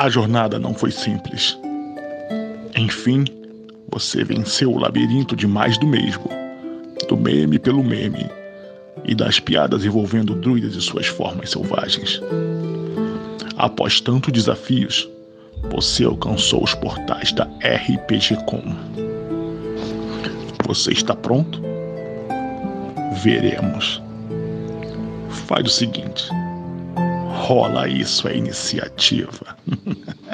A jornada não foi simples. Enfim, você venceu o labirinto de mais do mesmo, do meme pelo meme e das piadas envolvendo druidas e suas formas selvagens. Após tantos desafios, você alcançou os portais da RPGcom. Você está pronto? Veremos. Faz o seguinte rola isso é iniciativa.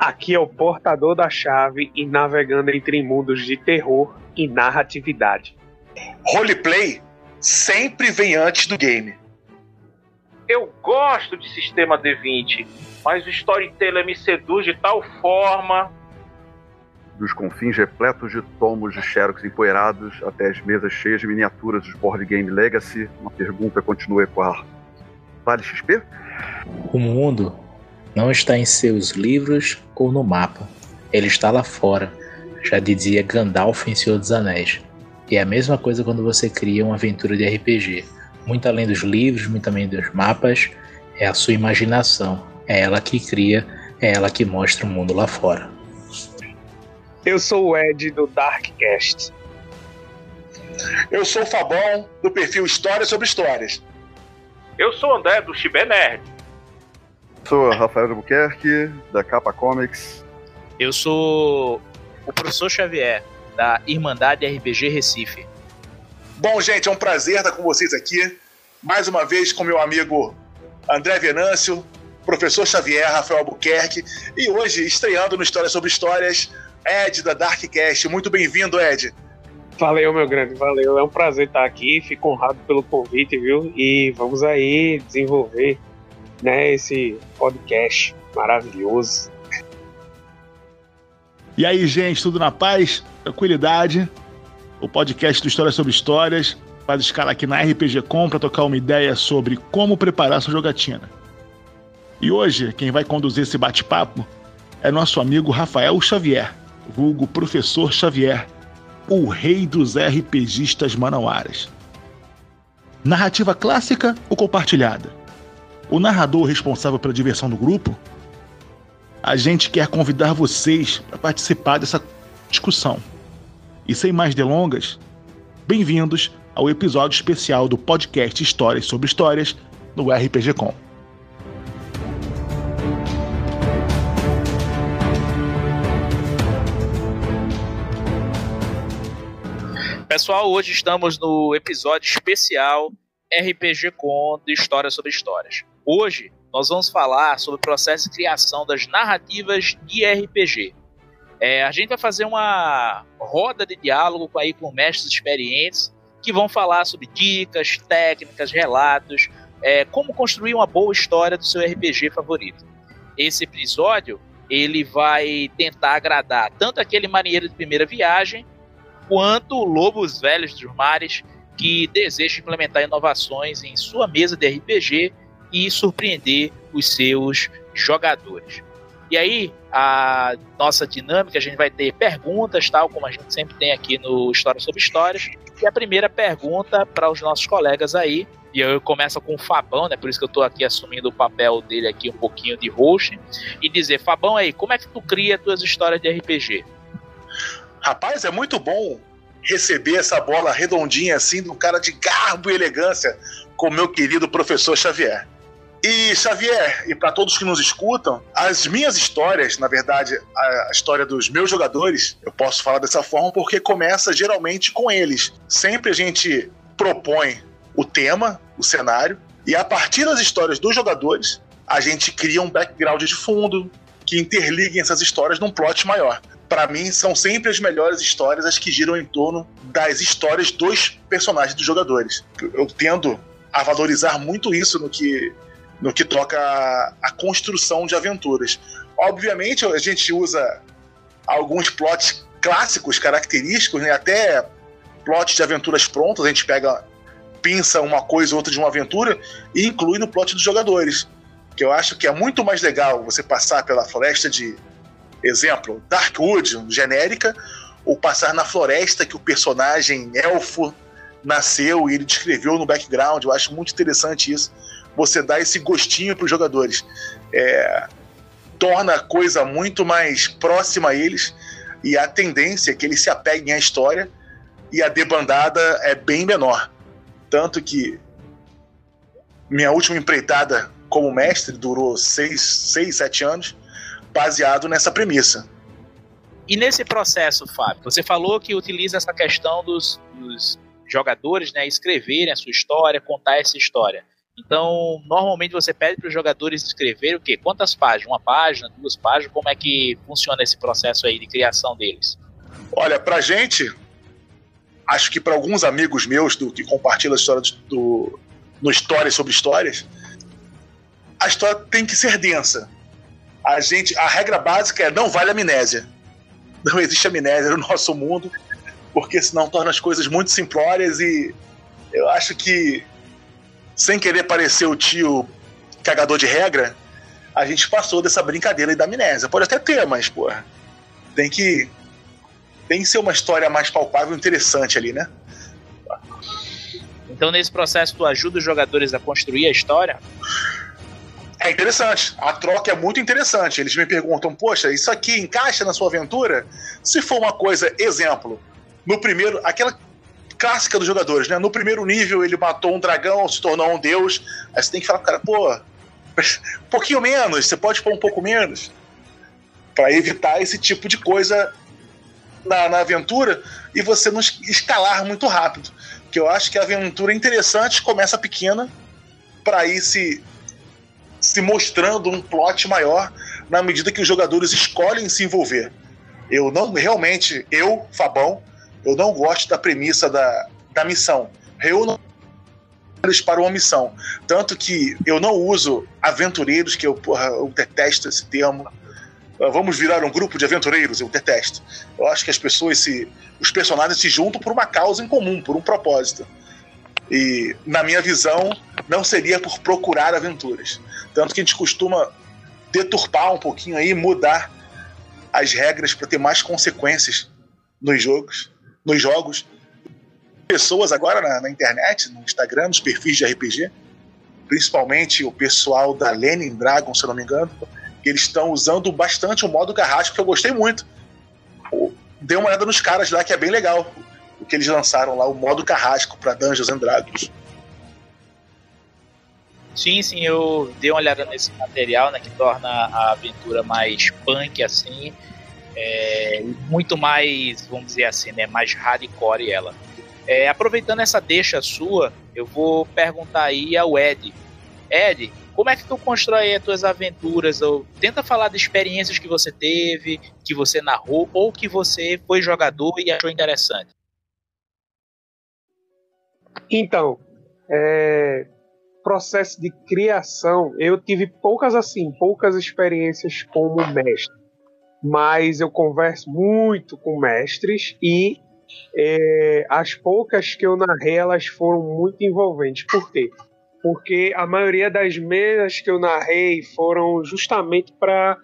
Aqui é o portador da chave e navegando entre mundos de terror e narratividade. Roleplay sempre vem antes do game. Eu gosto de sistema D20, mas o storyteller me seduz de tal forma dos confins repletos de tomos de xerox empoeirados até as mesas cheias de miniaturas dos Board Game Legacy, uma pergunta continua a ecoar. Vale XP? O mundo não está em seus livros ou no mapa. Ele está lá fora, já dizia Gandalf em Senhor dos Anéis. E é a mesma coisa quando você cria uma aventura de RPG. Muito além dos livros, muito além dos mapas, é a sua imaginação. É ela que cria, é ela que mostra o mundo lá fora. Eu sou o Ed do Darkcast. Eu sou o Fabão, do perfil Histórias sobre Histórias. Eu sou o André, do Chibé Nerd. Sou Rafael Albuquerque, da Capa Comics. Eu sou o professor Xavier, da Irmandade RPG Recife. Bom, gente, é um prazer estar com vocês aqui. Mais uma vez com meu amigo André Venâncio, professor Xavier, Rafael Albuquerque. E hoje, estreando no Histórias sobre Histórias, Ed da Darkcast. Muito bem-vindo, Ed. Valeu, meu grande, valeu. É um prazer estar aqui. Fico honrado pelo convite, viu? E vamos aí desenvolver né, esse podcast maravilhoso. E aí, gente, tudo na paz? Tranquilidade? O podcast do Histórias sobre Histórias faz escala aqui na RPG Com para tocar uma ideia sobre como preparar sua jogatina. E hoje, quem vai conduzir esse bate-papo é nosso amigo Rafael Xavier vulgo Professor Xavier, o rei dos RPGistas manauaras. Narrativa clássica ou compartilhada? O narrador responsável pela diversão do grupo? A gente quer convidar vocês para participar dessa discussão. E sem mais delongas, bem-vindos ao episódio especial do podcast Histórias sobre Histórias no RPG Com. Pessoal, hoje estamos no episódio especial RPG Com de Histórias sobre Histórias. Hoje nós vamos falar sobre o processo de criação das narrativas de RPG. É, a gente vai fazer uma roda de diálogo com, aí, com mestres experientes que vão falar sobre dicas, técnicas, relatos, é, como construir uma boa história do seu RPG favorito. Esse episódio ele vai tentar agradar tanto aquele marinheiro de primeira viagem quanto lobos velhos dos mares que desejam implementar inovações em sua mesa de RPG e surpreender os seus jogadores. E aí, a nossa dinâmica, a gente vai ter perguntas, tal como a gente sempre tem aqui no História sobre Histórias. E a primeira pergunta para os nossos colegas aí, e eu começo com o Fabão, né? Por isso que eu estou aqui assumindo o papel dele aqui um pouquinho de host, e dizer, Fabão aí, como é que tu cria tuas histórias de RPG? Rapaz, é muito bom receber essa bola redondinha assim, de um cara de garbo e elegância, como meu querido professor Xavier. E Xavier, e para todos que nos escutam, as minhas histórias, na verdade, a história dos meus jogadores, eu posso falar dessa forma porque começa geralmente com eles. Sempre a gente propõe o tema, o cenário, e a partir das histórias dos jogadores, a gente cria um background de fundo que interliguem essas histórias num plot maior para mim, são sempre as melhores histórias as que giram em torno das histórias dos personagens dos jogadores. Eu tendo a valorizar muito isso no que, no que toca a, a construção de aventuras. Obviamente, a gente usa alguns plots clássicos, característicos, né? até plots de aventuras prontas, a gente pega, pinça uma coisa ou outra de uma aventura e inclui no plot dos jogadores. Que eu acho que é muito mais legal você passar pela floresta de exemplo, Darkwood, genérica, ou passar na floresta que o personagem elfo nasceu e ele descreveu no background. Eu acho muito interessante isso. Você dá esse gostinho para os jogadores. É, torna a coisa muito mais próxima a eles e a tendência é que eles se apeguem à história e a debandada é bem menor. Tanto que minha última empreitada como mestre durou seis, seis sete anos, baseado nessa premissa. E nesse processo, Fábio, você falou que utiliza essa questão dos, dos jogadores né, escreverem a sua história, contar essa história. Então, normalmente você pede para os jogadores escreverem o quê? Quantas páginas? Uma página, duas páginas? Como é que funciona esse processo aí de criação deles? Olha, pra gente, acho que para alguns amigos meus do, que compartilham a história do, no Histórias sobre Histórias, a história tem que ser densa. A gente, a regra básica é não vale amnésia. Não existe amnésia no nosso mundo, porque senão torna as coisas muito simplórias e eu acho que sem querer parecer o tio cagador de regra, a gente passou dessa brincadeira aí da amnésia. Pode até ter, mas, porra, tem que. Tem que ser uma história mais palpável e interessante ali, né? Então, nesse processo, tu ajuda os jogadores a construir a história? É interessante. A troca é muito interessante. Eles me perguntam: Poxa, isso aqui encaixa na sua aventura? Se for uma coisa, exemplo, no primeiro, aquela clássica dos jogadores, né? No primeiro nível ele matou um dragão, se tornou um deus. Aí você tem que falar pro cara, pô, um pouquinho menos, você pode pôr um pouco menos. para evitar esse tipo de coisa na, na aventura e você não escalar muito rápido. Que eu acho que a aventura interessante, começa pequena, para ir se, se mostrando um plot maior na medida que os jogadores escolhem se envolver. Eu não, realmente, eu, Fabão, eu não gosto da premissa da, da missão. Eles para uma missão. Tanto que eu não uso aventureiros, que eu, porra, eu detesto esse termo. Ah, vamos virar um grupo de aventureiros, eu detesto. Eu acho que as pessoas se. Os personagens se juntam por uma causa em comum, por um propósito. E, na minha visão, não seria por procurar aventuras. Tanto que a gente costuma deturpar um pouquinho aí, mudar as regras para ter mais consequências nos jogos nos jogos. Pessoas agora na, na, internet, no Instagram, nos perfis de RPG, principalmente o pessoal da Lenin Dragon, se eu não me engano, eles estão usando bastante o modo carrasco, que eu gostei muito. Dê uma olhada nos caras lá, que é bem legal. O que eles lançaram lá, o modo carrasco para Dungeons and Dragons. Sim, sim, eu dei uma olhada nesse material, né, que torna a aventura mais punk assim é, muito mais, vamos dizer assim, né, mais hardcore ela. É, aproveitando essa deixa sua, eu vou perguntar aí ao Ed. Ed, como é que tu constrói as tuas aventuras? Ou tenta falar de experiências que você teve, que você narrou, ou que você foi jogador e achou interessante. Então, é, processo de criação, eu tive poucas assim, poucas experiências como mestre mas eu converso muito com mestres e é, as poucas que eu narrei elas foram muito envolventes. Por quê? Porque a maioria das mesas que eu narrei foram justamente para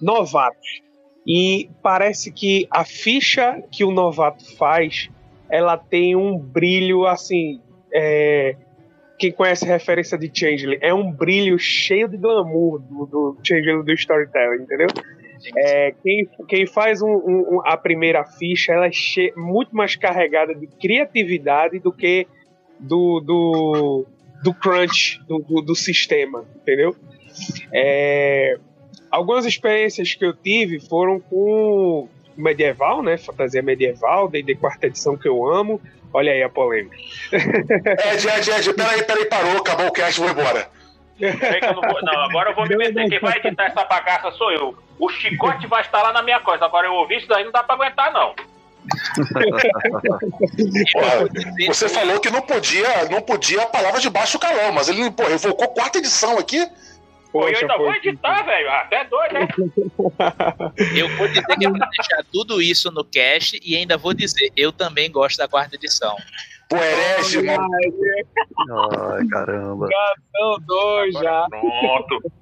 novatos. E parece que a ficha que o novato faz, ela tem um brilho assim. É, quem conhece a referência de Changeling, é um brilho cheio de glamour do, do Changeling do Storytelling, entendeu? É, quem, quem faz um, um, a primeira ficha ela é che muito mais carregada de criatividade do que do, do, do crunch do, do, do sistema, entendeu? É, algumas experiências que eu tive foram com medieval, né? Fantasia medieval, desde quarta edição que eu amo. Olha aí a polêmica. Ed, Ed, Ed, peraí, peraí, parou, acabou o cast, vou embora. Não, vou, não, agora eu vou me meter. Quem vai editar essa bagaça sou eu. O chicote vai estar lá na minha coisa. Agora eu ouvi isso daí não dá pra aguentar, não. você falou que não podia, não podia a palavra de baixo calão, mas ele pô, evocou quarta edição aqui. Pô, eu ainda vou editar, velho. Até doido, né? Eu vou dizer que eu vou deixar tudo isso no cast e ainda vou dizer, eu também gosto da quarta edição. Pô, herege, mano. Ai, caramba. Gatão dois já. Pronto.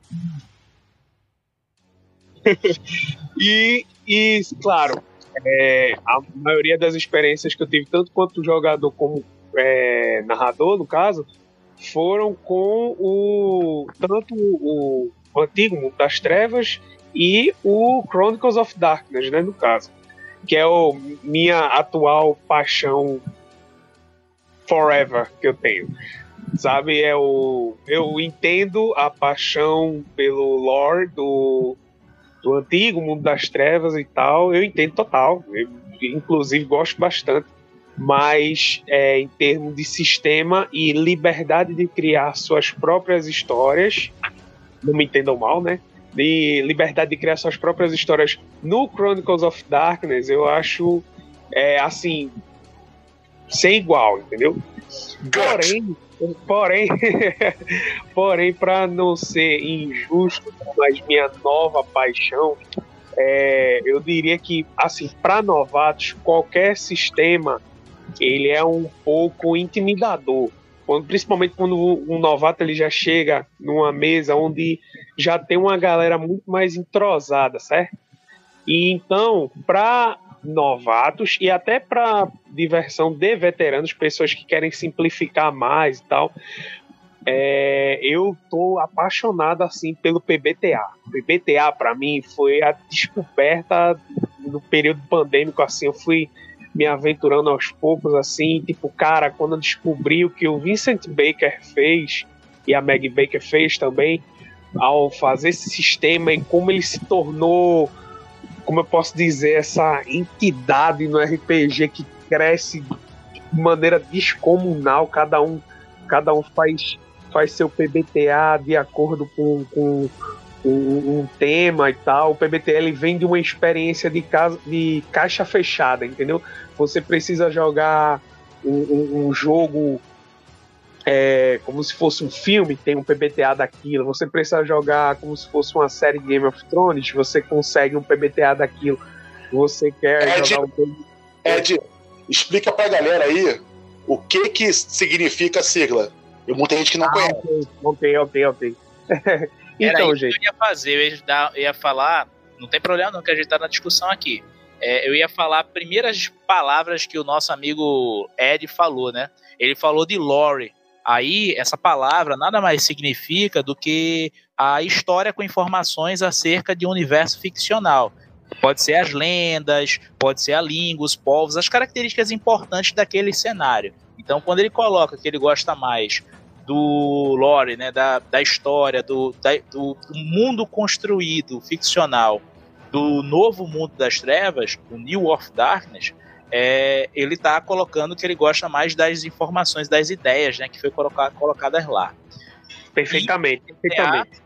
e, e, claro, é, a maioria das experiências que eu tive, tanto quanto jogador como é, narrador, no caso, foram com o tanto o, o antigo Mundo das Trevas e o Chronicles of Darkness, né, no caso, que é o minha atual paixão forever que eu tenho. Sabe, é o eu entendo a paixão pelo lore do do antigo mundo das trevas e tal, eu entendo total. Eu, inclusive gosto bastante mas é, em termos de sistema e liberdade de criar suas próprias histórias, não me entendam mal, né? De liberdade de criar suas próprias histórias no Chronicles of Darkness, eu acho é, assim sem igual, entendeu? Porém, porém, porém, para não ser injusto, mas minha nova paixão, é, eu diria que assim, para novatos, qualquer sistema ele é um pouco intimidador. Quando, principalmente quando um novato ele já chega numa mesa onde já tem uma galera muito mais entrosada, certo? E então, para novatos e até para diversão de veteranos, pessoas que querem simplificar mais e tal, é, eu tô apaixonado assim pelo PBTA. PBTA para mim foi a descoberta no período pandêmico assim, eu fui me aventurando aos poucos, assim, tipo, cara, quando eu descobri o que o Vincent Baker fez e a Meg Baker fez também, ao fazer esse sistema e como ele se tornou, como eu posso dizer, essa entidade no RPG que cresce de maneira descomunal, cada um, cada um faz, faz seu PBTA de acordo com, com um, um, tema e tal. O PBTL vem de uma experiência de, casa, de caixa fechada, entendeu? Você precisa jogar um, um, jogo é, como se fosse um filme, tem um PBTA daquilo. Você precisa jogar como se fosse uma série Game of Thrones, você consegue um PBTA daquilo. Você quer Ed, jogar um. Ed, explica pra galera aí o que que significa a sigla. Eu muita gente que não ah, conhece. Ok, ok, ok. então, Era gente. eu ia fazer, eu ia, dar, eu ia falar, não tem problema não, que a gente tá na discussão aqui. É, eu ia falar primeiras palavras que o nosso amigo Ed falou, né? Ele falou de lore. Aí, essa palavra nada mais significa do que a história com informações acerca de um universo ficcional. Pode ser as lendas, pode ser a língua, os povos, as características importantes daquele cenário. Então, quando ele coloca que ele gosta mais do lore, né, da, da história, do, da, do, mundo construído, ficcional, do novo mundo das trevas, o New of Darkness, é, ele está colocando que ele gosta mais das informações, das ideias né, que foi colocar, colocadas lá. Perfeitamente, e, perfeitamente.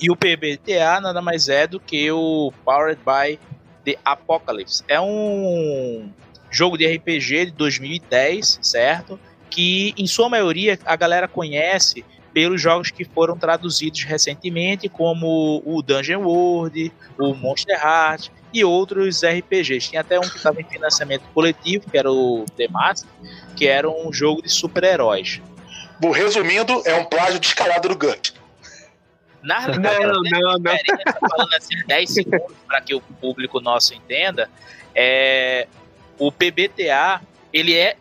E o PBTA nada mais é do que o Powered by the Apocalypse. É um jogo de RPG de 2010, certo? Que em sua maioria a galera conhece pelos jogos que foram traduzidos recentemente, como o Dungeon World, o Monster Heart e outros RPGs. Tinha até um que estava em financiamento coletivo, que era o The Mask, que era um jogo de super-heróis. Resumindo, é um plágio descarado do Gut. Na não, não, não. falando assim 10 segundos para que o público nosso entenda, é, o PBTA ele é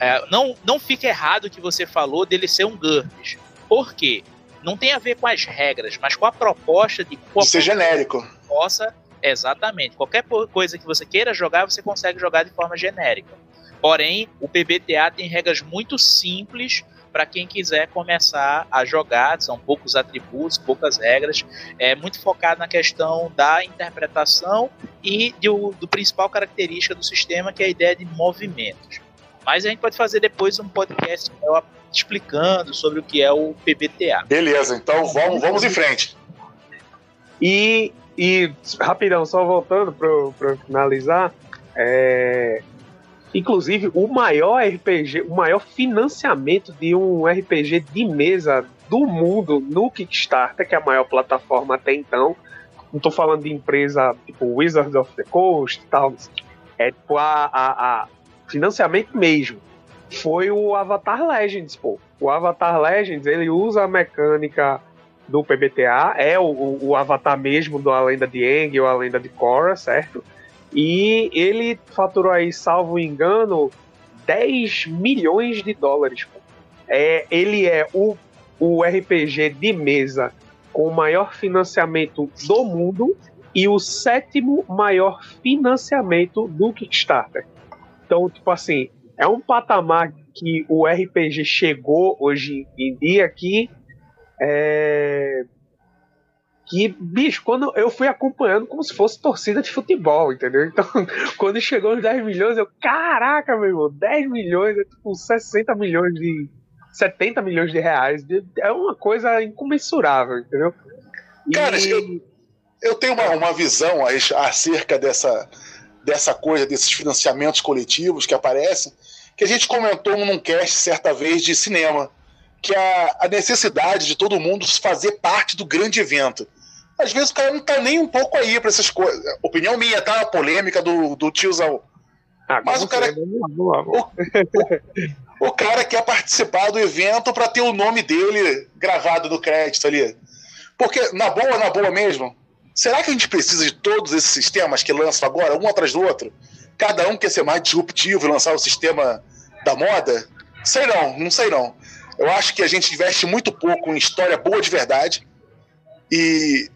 é, não, não fica errado o que você falou dele ser um GURPS. Por quê? Não tem a ver com as regras, mas com a proposta de qualquer ser genérico. Possa, exatamente. Qualquer coisa que você queira jogar, você consegue jogar de forma genérica. Porém, o PBTA tem regras muito simples para quem quiser começar a jogar. São poucos atributos, poucas regras. É muito focado na questão da interpretação e do, do principal característica do sistema, que é a ideia de movimentos. Mas a gente pode fazer depois um podcast explicando sobre o que é o PBTA. Beleza, então vamos, vamos em frente. E, e rapidão, só voltando para finalizar, é, inclusive o maior RPG, o maior financiamento de um RPG de mesa do mundo no Kickstarter, que é a maior plataforma até então. Não estou falando de empresa tipo Wizards of the Coast e tal. É tipo a, a, a financiamento mesmo, foi o Avatar Legends, pô. O Avatar Legends, ele usa a mecânica do PBTA, é o, o avatar mesmo do A Lenda de Aang ou A Lenda de Korra, certo? E ele faturou aí, salvo engano, 10 milhões de dólares. É, ele é o, o RPG de mesa com o maior financiamento do mundo e o sétimo maior financiamento do Kickstarter. Então, tipo assim, é um patamar que o RPG chegou hoje em dia que é, que, bicho, quando eu fui acompanhando como se fosse torcida de futebol, entendeu? Então, quando chegou os 10 milhões, eu, caraca, meu irmão, 10 milhões é tipo 60 milhões de. 70 milhões de reais. É uma coisa incomensurável, entendeu? E... Cara, eu, eu tenho uma, uma visão acerca dessa, dessa coisa, desses financiamentos coletivos que aparecem, que a gente comentou num cast certa vez de cinema que a, a necessidade de todo mundo fazer parte do grande evento. Às vezes o cara não tá nem um pouco aí para essas coisas. Opinião minha, tá? A polêmica do, do tiozão. Ah, Mas o cara. O, o, cara quer participar do evento para ter o nome dele gravado no crédito ali. Porque, na boa, na boa mesmo, será que a gente precisa de todos esses sistemas que lançam agora, um atrás do outro? Cada um quer ser mais disruptivo e lançar o sistema da moda? Sei não, não sei não. Eu acho que a gente investe muito pouco em história boa de verdade e,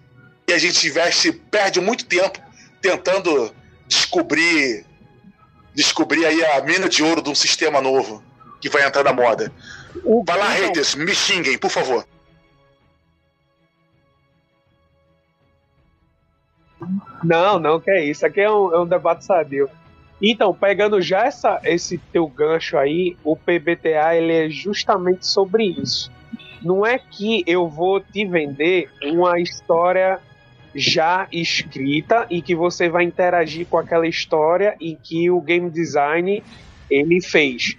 e a gente investe, perde muito tempo tentando descobrir descobrir aí a mina de ouro de um sistema novo que vai entrar na moda. O vai lá, haters, me xinguem, por favor. Não, não, que é isso. Aqui é um, é um debate sadio. Então, pegando já essa, esse teu gancho aí, o PBTA ele é justamente sobre isso. Não é que eu vou te vender uma história já escrita e que você vai interagir com aquela história e que o game design ele fez.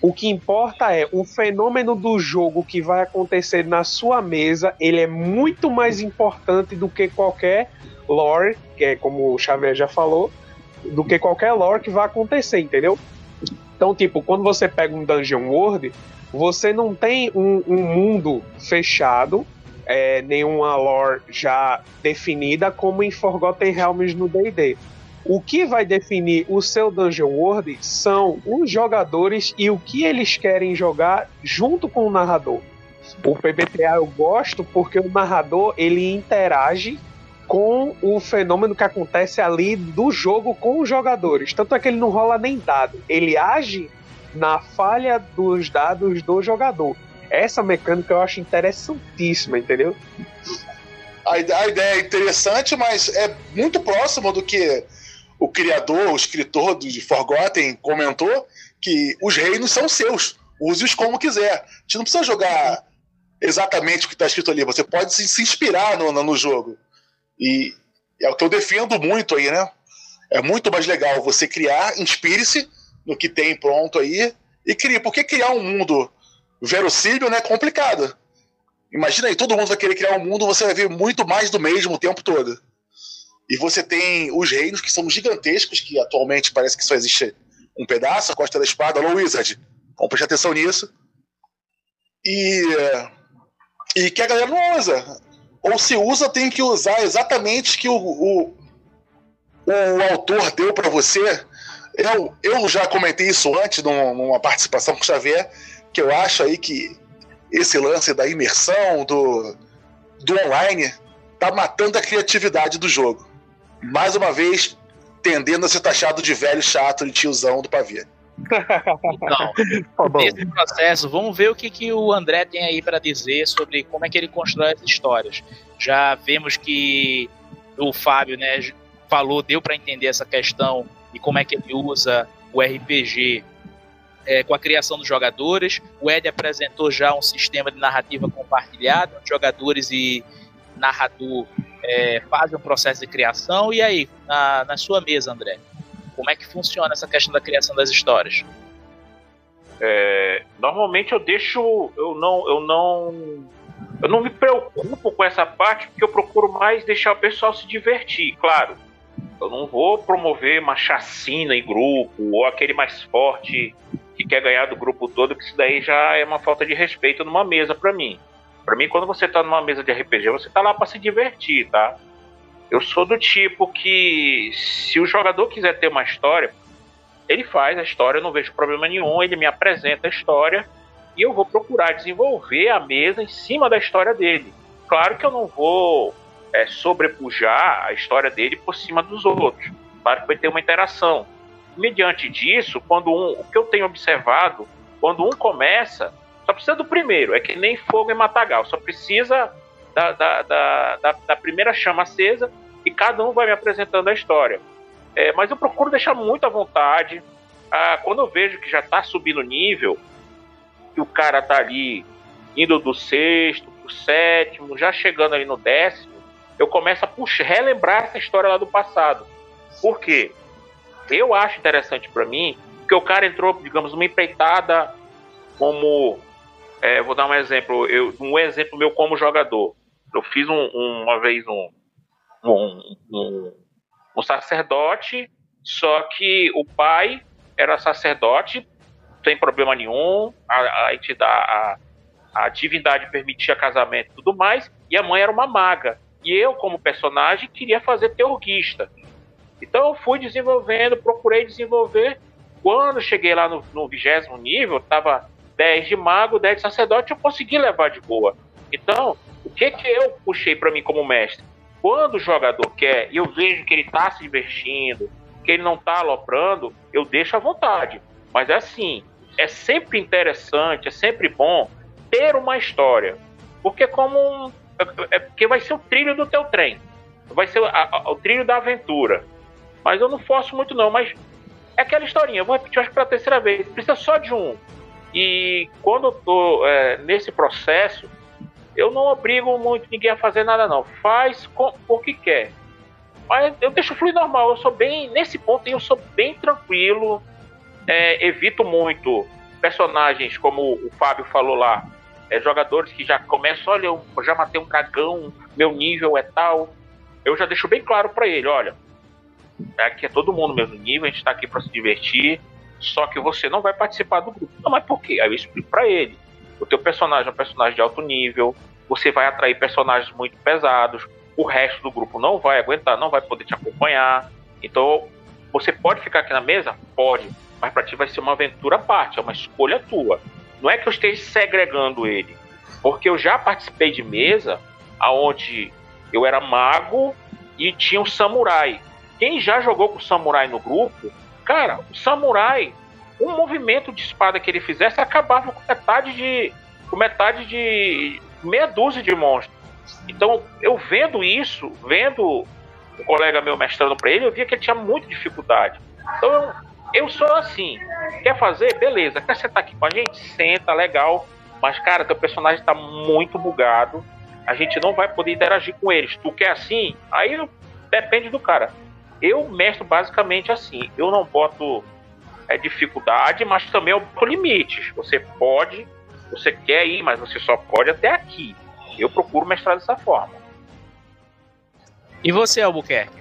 O que importa é o fenômeno do jogo que vai acontecer na sua mesa, ele é muito mais importante do que qualquer lore, que é como o Xavier já falou, do que qualquer lore que vai acontecer, entendeu? Então, tipo, quando você pega um Dungeon World, você não tem um, um mundo fechado, é, nenhuma lore já definida, como em Forgotten Realms no D&D. O que vai definir o seu Dungeon World são os jogadores e o que eles querem jogar junto com o narrador. O PBTA eu gosto porque o narrador ele interage com o fenômeno que acontece ali do jogo com os jogadores. Tanto é que ele não rola nem dado, ele age na falha dos dados do jogador. Essa mecânica eu acho interessantíssima, entendeu? A ideia é interessante, mas é muito próximo do que o criador, o escritor de Forgotten comentou, que os reinos são seus. Use-os como quiser. A gente não precisa jogar exatamente o que está escrito ali. Você pode se, inspirar no, no jogo. E é o que eu defendo muito aí, né? É muito mais legal você criar, inspire-se no que tem pronto aí e crie. Porque criar um mundo verossímil né, é complicado. Imagina aí, todo mundo vai querer criar um mundo, você vai ver muito mais do mesmo o tempo todo. E você tem os reinos que são gigantescos, que atualmente parece que só existe um pedaço, a Costa da Espada, Low Wizard. Vamos prestar atenção nisso. E, e que a galera não usa ou se usa, tem que usar exatamente que o, o, o autor deu para você. Eu, eu já comentei isso antes, numa participação com o Xavier, que eu acho aí que esse lance da imersão, do, do online, tá matando a criatividade do jogo. Mais uma vez, tendendo a ser taxado de velho chato e tiozão do pavê. Então, nesse processo, vamos ver o que, que o André tem aí para dizer sobre como é que ele constrói as histórias. Já vemos que o Fábio, né, falou, deu para entender essa questão e como é que ele usa o RPG é, com a criação dos jogadores. O Ed apresentou já um sistema de narrativa compartilhado, onde jogadores e narrador é, fazem um processo de criação. E aí, na, na sua mesa, André? Como é que funciona essa questão da criação das histórias? É, normalmente eu deixo, eu não, eu não, eu não me preocupo com essa parte porque eu procuro mais deixar o pessoal se divertir, claro. Eu não vou promover uma chacina em grupo ou aquele mais forte que quer ganhar do grupo todo, que isso daí já é uma falta de respeito numa mesa para mim. Para mim, quando você tá numa mesa de RPG, você tá lá para se divertir, tá? Eu sou do tipo que se o jogador quiser ter uma história, ele faz a história, eu não vejo problema nenhum, ele me apresenta a história e eu vou procurar desenvolver a mesa em cima da história dele. Claro que eu não vou é, sobrepujar a história dele por cima dos outros. Claro que vai ter uma interação. Mediante disso, quando um, o que eu tenho observado, quando um começa, só precisa do primeiro, é que nem fogo em matagal, só precisa da, da, da, da, primeira chama acesa e cada um vai me apresentando a história. É, mas eu procuro deixar muito à vontade. Ah, quando eu vejo que já está subindo nível, que o cara tá ali indo do sexto pro sétimo, já chegando ali no décimo, eu começo a puxar, relembrar essa história lá do passado. Por quê? Eu acho interessante para mim que o cara entrou, digamos, numa empreitada como. É, vou dar um exemplo, eu, um exemplo meu como jogador. Eu fiz um, um, uma vez um, um, um, sacerdote, só que o pai era sacerdote, tem problema nenhum, a, a a, a divindade permitia casamento e tudo mais, e a mãe era uma maga. E eu, como personagem, queria fazer teurguista. Então eu fui desenvolvendo, procurei desenvolver. Quando cheguei lá no vigésimo nível, estava 10 de mago, 10 de sacerdote, eu consegui levar de boa. Então, o que que eu puxei para mim como mestre? Quando o jogador quer e eu vejo que ele está se divertindo, que ele não está aloprando, eu deixo à vontade. Mas é assim, é sempre interessante, é sempre bom ter uma história. Porque como um, é, é porque vai ser o trilho do teu trem. Vai ser a, a, o trilho da aventura. Mas eu não forço muito não, mas é aquela historinha, eu vou repetir acho pela terceira vez. Precisa só de um. E quando eu tô é, nesse processo, eu não obrigo muito ninguém a fazer nada não. Faz com, porque quer. Mas eu deixo fluir normal. Eu sou bem. Nesse ponto eu sou bem tranquilo. É, evito muito personagens, como o Fábio falou lá, é, jogadores que já começam, olha, eu já matei um dragão, meu nível é tal. Eu já deixo bem claro para ele, olha, aqui é todo mundo mesmo nível, a gente tá aqui para se divertir, só que você não vai participar do grupo. Não, mas por quê? Aí eu explico para ele. O teu personagem é um personagem de alto nível, você vai atrair personagens muito pesados, o resto do grupo não vai aguentar, não vai poder te acompanhar. Então, você pode ficar aqui na mesa? Pode, mas para ti vai ser uma aventura à parte, é uma escolha tua. Não é que eu esteja segregando ele, porque eu já participei de mesa aonde eu era mago e tinha um samurai. Quem já jogou com o samurai no grupo, cara, o samurai, um movimento de espada que ele fizesse acabava com metade de com metade de meia dúzia de monstros. Então, eu vendo isso, vendo um colega meu mestrando para ele, eu via que ele tinha muita dificuldade. Então, eu, eu sou assim. Quer fazer? Beleza. Quer sentar aqui com a gente? Senta, legal. Mas, cara, teu personagem está muito bugado. A gente não vai poder interagir com eles. Tu quer assim? Aí depende do cara. Eu mestro basicamente assim. Eu não boto é, dificuldade, mas também eu boto limites. Você pode, você quer ir, mas você só pode até aqui. Eu procuro mestrar dessa forma. E você, Albuquerque?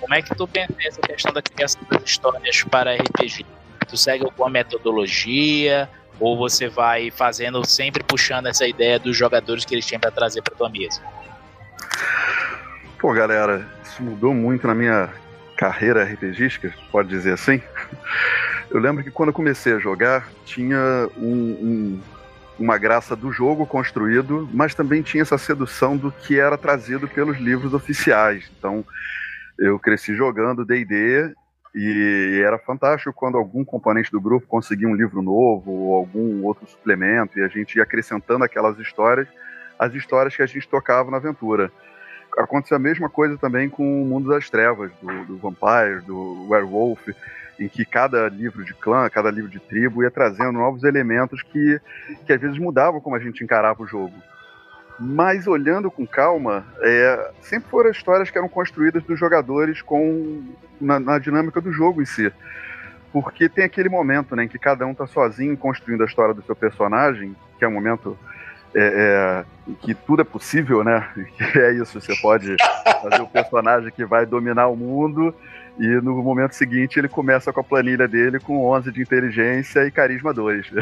Como é que tu pensa essa questão da criação das histórias para RPG? Tu segue alguma metodologia ou você vai fazendo sempre puxando essa ideia dos jogadores que eles têm para trazer para tua mesa? Pô, galera, isso mudou muito na minha carreira RPGística, pode dizer assim. Eu lembro que quando eu comecei a jogar, tinha um, um, uma graça do jogo construído, mas também tinha essa sedução do que era trazido pelos livros oficiais. Então, eu cresci jogando D&D e era fantástico quando algum componente do grupo conseguia um livro novo ou algum outro suplemento e a gente ia acrescentando aquelas histórias, as histórias que a gente tocava na aventura. Aconteceu a mesma coisa também com o Mundo das Trevas, do, do Vampire, do Werewolf, em que cada livro de clã, cada livro de tribo ia trazendo novos elementos que, que às vezes mudavam como a gente encarava o jogo. Mas olhando com calma, é, sempre foram histórias que eram construídas dos jogadores com na, na, dinâmica do jogo em si. Porque tem aquele momento né, em que cada um está sozinho construindo a história do seu personagem, que é um momento é, é, que tudo é possível, né? É isso, você pode fazer o personagem que vai dominar o mundo e no momento seguinte ele começa com a planilha dele com 11 de inteligência e carisma 2.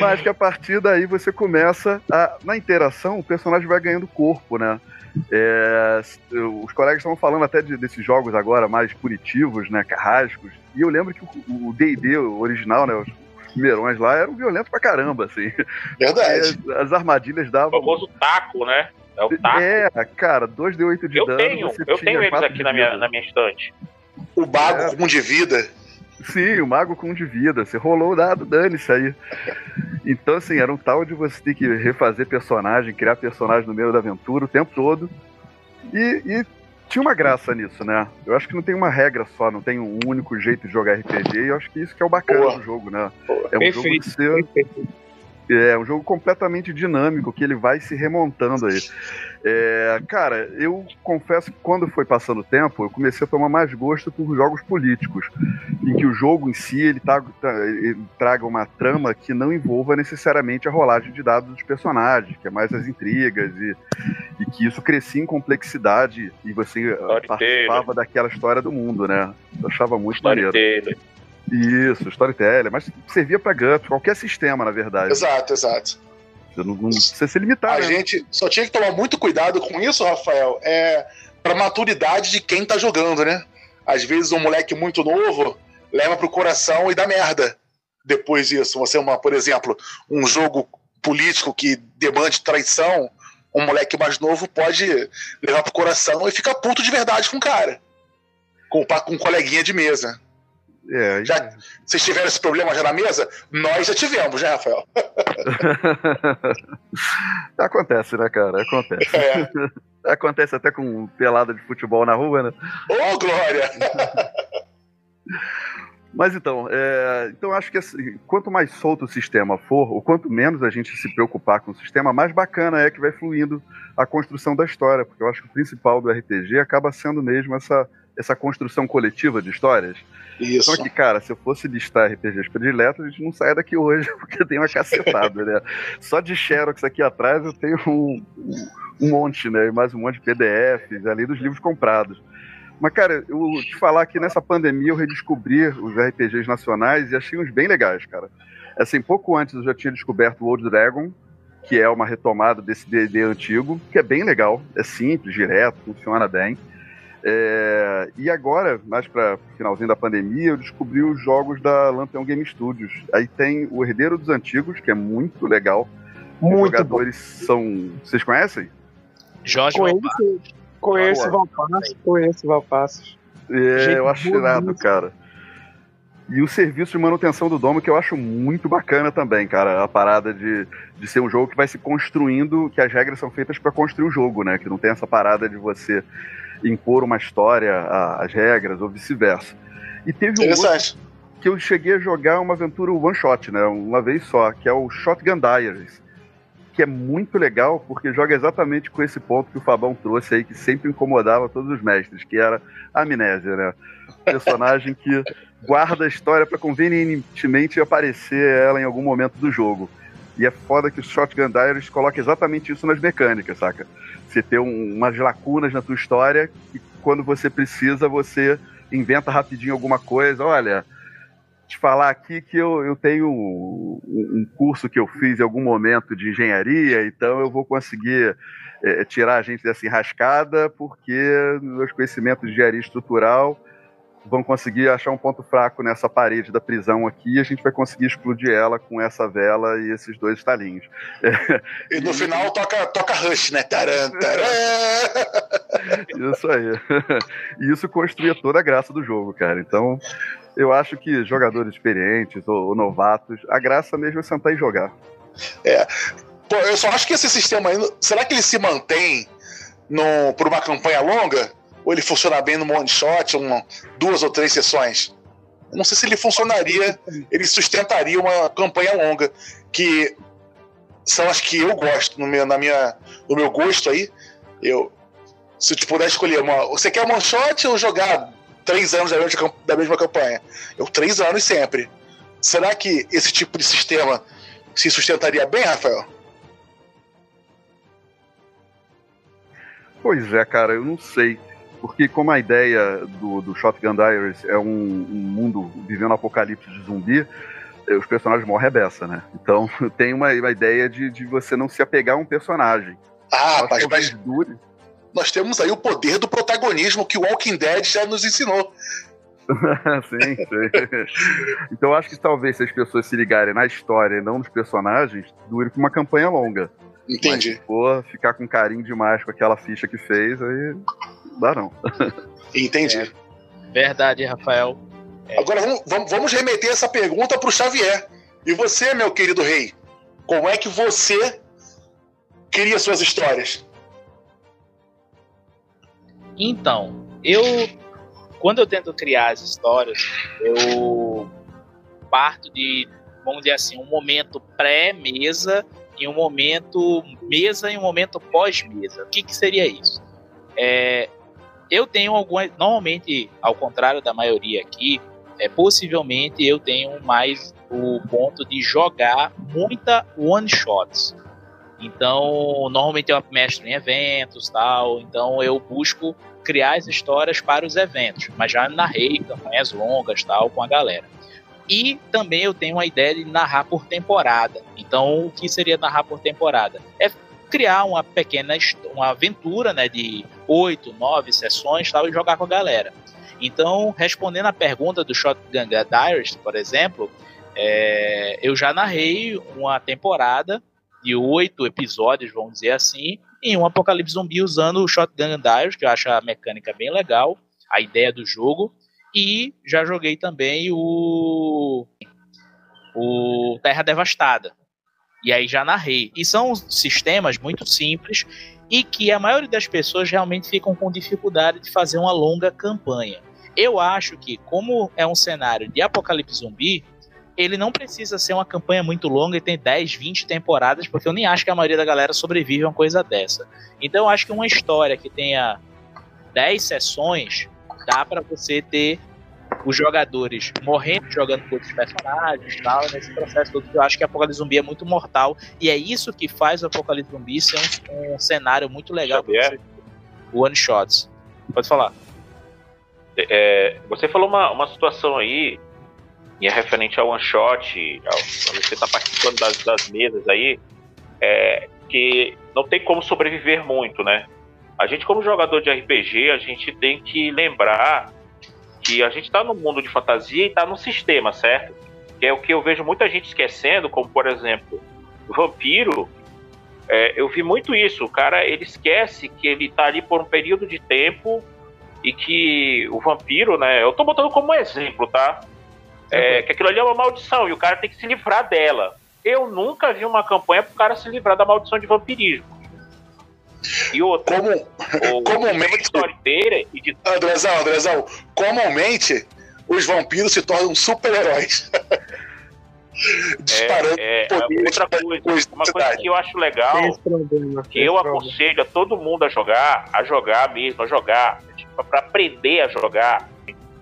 Mas que a partir daí você começa a. Na interação, o personagem vai ganhando corpo, né? É, os colegas estavam falando até de, desses jogos agora mais punitivos, né? Carrascos. E eu lembro que o DD original, né? Os primeirões lá eram violentos pra caramba, assim. Verdade. É, as armadilhas davam. O famoso taco, né? É o taco. É, cara, 2D8 de eu dano. Tenho, você eu tinha tenho eles aqui de na minha, na minha estante. O bago É. com um de vida. Sim, o mago com um de vida. Você rolou o dado, dane-se aí. Então, assim, era um tal de você ter que refazer personagem, criar personagem no meio da aventura o tempo todo. E, e tinha uma graça nisso, né? Eu acho que não tem uma regra só, não tem um único jeito de jogar RPG, e eu acho que isso que é o bacana Boa. do jogo, né? Boa. É um jogo de Perfeito. ser Perfeito. É um jogo completamente dinâmico, que ele vai se remontando aí. É, cara, eu confesso que quando foi passando o tempo, eu comecei a tomar mais gosto por jogos políticos, em que o jogo em si ele, tá- tá- ele traga uma trama que não envolva necessariamente a rolagem de dados dos personagens, que é mais as intrigas e, e que isso crescia em complexidade e você ah, participava daquela história do mundo, né? Eu achava muito maneiro. Isso, storytelling, mas servia pra GURPS, qualquer sistema, na verdade. Exato, exato. Você não, não precisa se limitar, A né? gente só tinha que tomar muito cuidado com isso, Rafael. É pra maturidade de quem tá jogando, né? Às vezes um moleque muito novo leva pro coração e dá merda. Depois disso, você uma, por exemplo, um jogo político que demande traição, um moleque mais novo pode levar pro coração e ficar puto de verdade com o cara. Com, com um coleguinha de mesa. É, Já- Vocês tiveram esse problema já na mesa? Nós já tivemos, né, Rafael? Acontece, né, cara? Acontece. É. Acontece até com pelada de futebol na rua, né? Ô, Glória! Mas então, é, então acho que assim, quanto mais solto o sistema for, ou quanto menos a gente se preocupar com o sistema, mais bacana é que vai fluindo a construção da história, porque eu acho que o principal do RPG acaba sendo mesmo essa, essa construção coletiva de histórias. Isso. Só que, cara, se eu fosse listar RPGs prediletos, a gente não saia daqui hoje, porque tem uma cacetada, né? Só de Xerox aqui atrás eu tenho um, um- um monte, né? E mais um monte de PDFs, além dos livros comprados. Mas, cara, eu te falar que nessa pandemia eu redescobri os RPGs nacionais e achei uns bem legais, cara. Assim, pouco antes eu já tinha descoberto o Old Dragon, que é uma retomada desse D&D antigo, que é bem legal, é simples, direto, funciona bem. É, e agora, mais para finalzinho da pandemia, eu descobri os jogos da Lampion Game Studios. Aí tem o Herdeiro dos Antigos, que é muito legal. Os Muito bom. jogadores são. Vocês conhecem? Jorge Valpar. Conheço. Valpassos, conheço Valpassos. É, eu acho irado, cara. E o serviço de manutenção do domo, que eu acho muito bacana também, cara. A parada de, de ser um jogo que vai se construindo, que as regras são feitas para construir o jogo, né? Que não tem essa parada de você impor uma história a- às regras ou vice-versa. E teve um outro que eu cheguei a jogar uma aventura one shot, né? Uma vez só, que é o Shotgun Diaries. Que é muito legal, porque joga exatamente com esse ponto que o Fabão trouxe aí, que sempre incomodava todos os mestres, que era a amnésia, né? Personagem que guarda a história para convenientemente aparecer ela em algum momento do jogo. E é foda que o Shotgun Diaries coloca exatamente isso nas mecânicas, saca? Você ter um- umas lacunas na tua história e quando você precisa, você inventa rapidinho alguma coisa. Olha, te falar aqui que eu, eu tenho um, um curso que eu fiz em algum momento de engenharia, então eu vou conseguir eh, tirar a gente dessa enrascada, porque meus conhecimentos de engenharia estrutural vão conseguir achar um ponto fraco nessa parede da prisão aqui e a gente vai conseguir explodir ela com essa vela e esses dois estalinhos. E no final toca, toca Rush, né? Taran, taran. Isso aí. E isso construía toda a graça do jogo, cara. Então, eu acho que jogadores experientes ou, ou novatos, a graça mesmo é sentar e jogar. Pô, eu só acho que esse sistema aí, será que ele se mantém no, por uma campanha longa? Ou ele funciona bem no one shot, uma, duas ou três sessões? Não sei se ele funcionaria, ele sustentaria uma campanha longa, que são as que eu gosto, no meu, na minha, no meu gosto aí. Eu, se te puder escolher, uma, você quer one shot ou jogar três anos da mesma, da mesma campanha? Eu, três anos sempre. Será que esse tipo de sistema se sustentaria bem, Rafael? Pois é, cara, eu não sei. Porque como a ideia do, do Shotgun Diaries é um, um mundo vivendo um apocalipse de zumbi, os personagens morrem é beça, né? Então tem uma, uma ideia de, de você não se apegar a um personagem. Ah, mas, mas nós temos aí o poder do protagonismo que o Walking Dead já nos ensinou. sim, sim. Então acho que talvez se as pessoas se ligarem na história e não nos personagens, dure por uma campanha longa. Entendi. Mas, for ficar com carinho demais com aquela ficha que fez, aí dá não. Entendi. É. Verdade, Rafael. É. Agora vamos, vamos remeter essa pergunta para o Xavier. E você, meu querido rei, como é que você cria suas histórias? Então, eu quando eu tento criar as histórias, eu parto de, vamos dizer assim, um momento pré-mesa e um momento mesa e um momento pós-mesa. O que, que seria isso? É, eu tenho algumas. Normalmente, ao contrário da maioria aqui, é, possivelmente eu tenho mais o ponto de jogar muita one shots. Então, normalmente eu mestro em eventos, tal. Então, eu busco criar as histórias para os eventos, mas já narrei campanhas longas, tal, com a galera. E também eu tenho uma ideia de narrar por temporada. Então, o que seria narrar por temporada? É criar uma pequena uma aventura, né, de oito, nove sessões, tal, e jogar com a galera. Então, respondendo a pergunta do Shotgun Diaries, por exemplo, é, eu já narrei uma temporada de oito episódios, vamos dizer assim, em um Apocalipse Zumbi usando o Shotgun Diaries, que eu acho a mecânica bem legal, a ideia do jogo, e já joguei também o o Terra Devastada. E aí já narrei. E são sistemas muito simples e que a maioria das pessoas realmente ficam com dificuldade de fazer uma longa campanha. Eu acho que, como é um cenário de apocalipse zumbi, ele não precisa ser uma campanha muito longa e tem 10, 20 temporadas, porque eu nem acho que a maioria da galera sobrevive a uma coisa dessa. Então eu acho que uma história que tenha 10 sessões, dá para você ter os jogadores morrendo jogando com outros personagens e tal, nesse processo todo, eu acho que Apocalipse Zumbi é muito mortal, e é isso que faz o Apocalipse Zumbi ser um, um cenário muito legal para o One Shots. Pode falar. É, você falou uma, uma situação aí e é referente ao one shot, ao, você está participando das, das, mesas aí, é, que não tem como sobreviver muito, né? A gente, como jogador de RPG, a gente tem que lembrar que a gente está no mundo de fantasia e está no sistema, certo? Que é o que eu vejo muita gente esquecendo, como por exemplo, vampiro. É, eu vi muito isso. O cara ele esquece que ele está ali por um período de tempo e que o vampiro, né? Eu estou botando como exemplo, tá? É, que aquilo ali é uma maldição e o cara tem que se livrar dela. Eu nunca vi uma campanha pro cara se livrar da maldição de vampirismo. E outra, Como, o, comumente, história e de... Andrezão, Andrezão, comumente os vampiros se tornam super-heróis. Disparando é, é, outra coisa, uma coisa que eu acho legal, problema, que eu problema. aconselho a todo mundo a jogar, a jogar mesmo, a jogar, tipo, para aprender a jogar,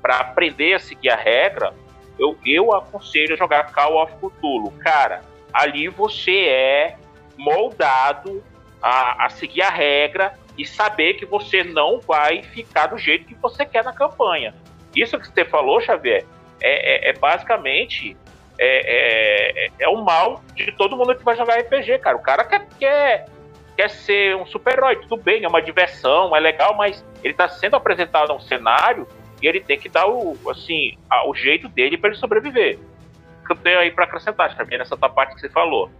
para aprender a seguir a regra, eu, eu aconselho a jogar Call of Cthulhu. Cara, ali você é moldado a, a seguir a regra e saber que você não vai ficar do jeito que você quer na campanha. Isso que você falou, Xavier, é, é, é basicamente é, é, é, o mal de todo mundo que vai jogar RPG, cara. O cara quer, quer, quer ser um super-herói, tudo bem, é uma diversão, é legal, mas ele está sendo apresentado a um cenário e ele tem que dar o, assim, o jeito dele para ele sobreviver. Que eu tenho aí para acrescentar também nessa parte que você falou.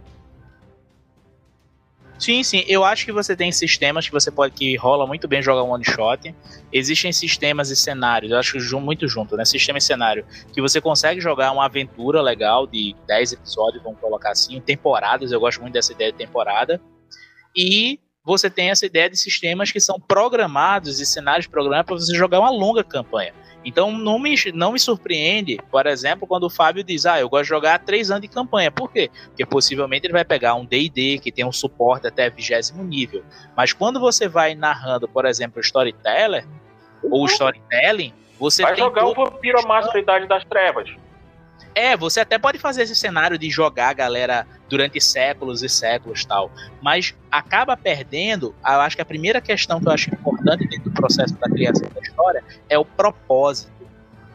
Sim, sim. Eu acho que você tem sistemas que você pode que rola muito bem jogar um one shot. Existem sistemas e cenários, eu acho que muito junto, né? Sistema e cenário, que você consegue jogar uma aventura legal de 10 episódios, vamos colocar assim, temporadas. Eu gosto muito dessa ideia de temporada. E você tem essa ideia de sistemas que são programados e cenários programados para você jogar uma longa campanha. Então não me, não me surpreende, por exemplo, quando o Fábio diz: Ah, eu gosto de jogar três anos de campanha. Por quê? Porque possivelmente ele vai pegar um DD que tem um suporte até vigésimo nível. Mas quando você vai narrando, por exemplo, Storyteller ou Storytelling, você vai tem. jogar o Vampiro a Máscara Idade das Trevas. É, você até pode fazer esse cenário de jogar a galera durante séculos e séculos tal, mas acaba perdendo. Eu acho que a primeira questão que eu acho importante dentro do processo da criação da história é o propósito.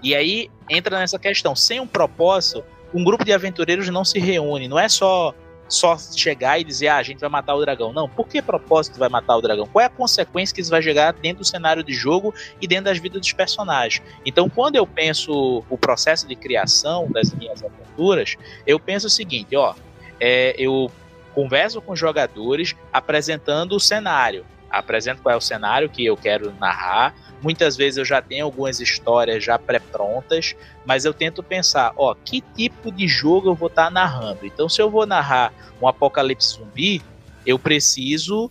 E aí entra nessa questão. Sem um propósito, um grupo de aventureiros não se reúne, não é só só chegar e dizer, ah, a gente vai matar o dragão. Não, por que propósito vai matar o dragão? Qual é a consequência que isso vai chegar dentro do cenário de jogo e dentro das vidas dos personagens? Então, quando eu penso o processo de criação das minhas aventuras, eu penso o seguinte, ó, é, eu converso com os jogadores apresentando o cenário apresento qual é o cenário que eu quero narrar. Muitas vezes eu já tenho algumas histórias já pré-prontas, mas eu tento pensar, ó, que tipo de jogo eu vou estar tá narrando. Então, se eu vou narrar um apocalipse zumbi, eu preciso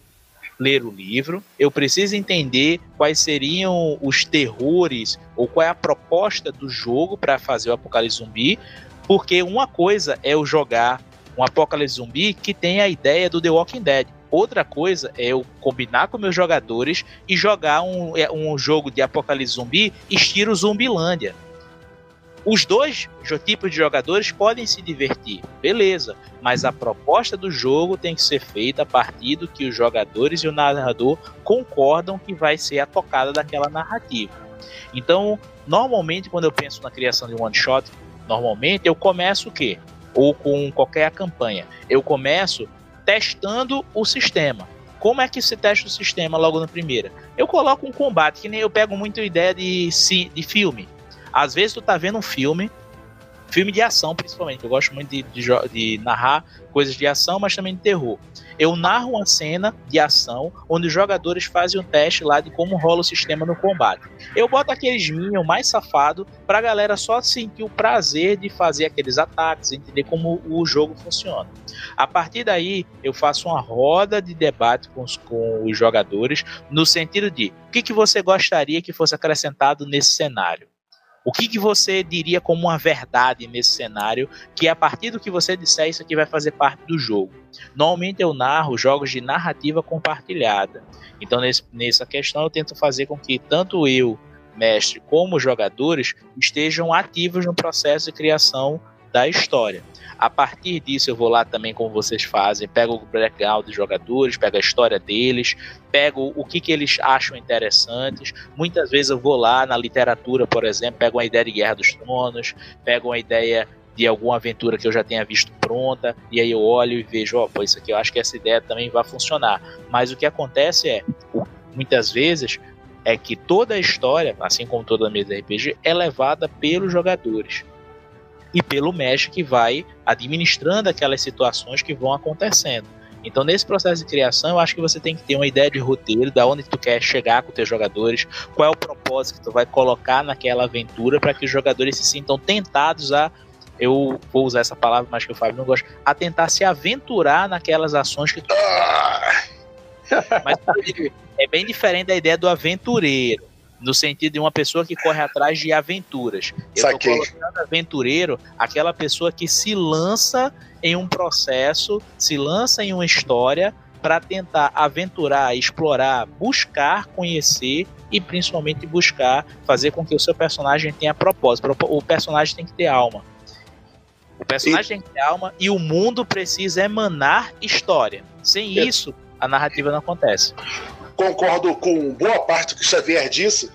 ler o livro, eu preciso entender quais seriam os terrores ou qual é a proposta do jogo para fazer o apocalipse zumbi, porque uma coisa é eu jogar um apocalipse zumbi que tem a ideia do The Walking Dead. Outra coisa é eu combinar com meus jogadores e jogar um, é, um jogo de apocalipse zumbi estilo Zumbilândia. Os dois tipos de jogadores podem se divertir, beleza, mas a proposta do jogo tem que ser feita a partir do que os jogadores e o narrador concordam que vai ser a tocada daquela narrativa. Então, normalmente, quando eu penso na criação de um one shot, normalmente eu começo o quê? Ou com qualquer campanha, eu começo testando o sistema. Como é que se testa o sistema logo na primeira? Eu coloco um combate, que nem eu pego muito ideia de, de filme. Às vezes tu tá vendo um filme, filme de ação principalmente, eu gosto muito de, de, de narrar coisas de ação, mas também de terror eu narro uma cena de ação onde os jogadores fazem um teste lá de como rola o sistema no combate. Eu boto aqueles minions mais safado pra galera só sentir o prazer de fazer aqueles ataques, entender como o jogo funciona. A partir daí, eu faço uma roda de debate com os, com os jogadores no sentido de o que, que você gostaria que fosse acrescentado nesse cenário. O que, que você diria como uma verdade nesse cenário, que a partir do que você disser, isso aqui vai fazer parte do jogo? Normalmente eu narro jogos de narrativa compartilhada. Então, nesse, nessa questão, eu tento fazer com que tanto eu, mestre, como jogadores estejam ativos no processo de criação da história. A partir disso, eu vou lá também, como vocês fazem, pego o background dos jogadores, pego a história deles, pego o que, que eles acham interessantes. Muitas vezes eu vou lá na literatura, por exemplo, pego uma ideia de Guerra dos Tronos, pego uma ideia de alguma aventura que eu já tenha visto pronta, e aí eu olho e vejo, ó, oh, pô, isso aqui eu acho que essa ideia também vai funcionar. Mas o que acontece é, muitas vezes, é que toda a história, assim como toda a mesa RPG, é levada pelos jogadores e pelo mestre que vai administrando aquelas situações que vão acontecendo. Então, nesse processo de criação, eu acho que você tem que ter uma ideia de roteiro, da onde tu quer chegar com os teus jogadores, qual é o propósito que tu vai colocar naquela aventura para que os jogadores se sintam tentados a eu vou usar essa palavra, mas que o Fábio não gosta, a tentar se aventurar naquelas ações que tu. mas é bem diferente da ideia do aventureiro no sentido de uma pessoa que corre atrás de aventuras. Eu Saquei. tô colocando aventureiro aquela pessoa que se lança em um processo, se lança em uma história para tentar aventurar, explorar, buscar, conhecer e principalmente buscar fazer com que o seu personagem tenha propósito. O personagem tem que ter alma. O personagem e... tem que ter alma e o mundo precisa emanar história. Sem isso, a narrativa não acontece concordo com boa parte do que o Xavier disse,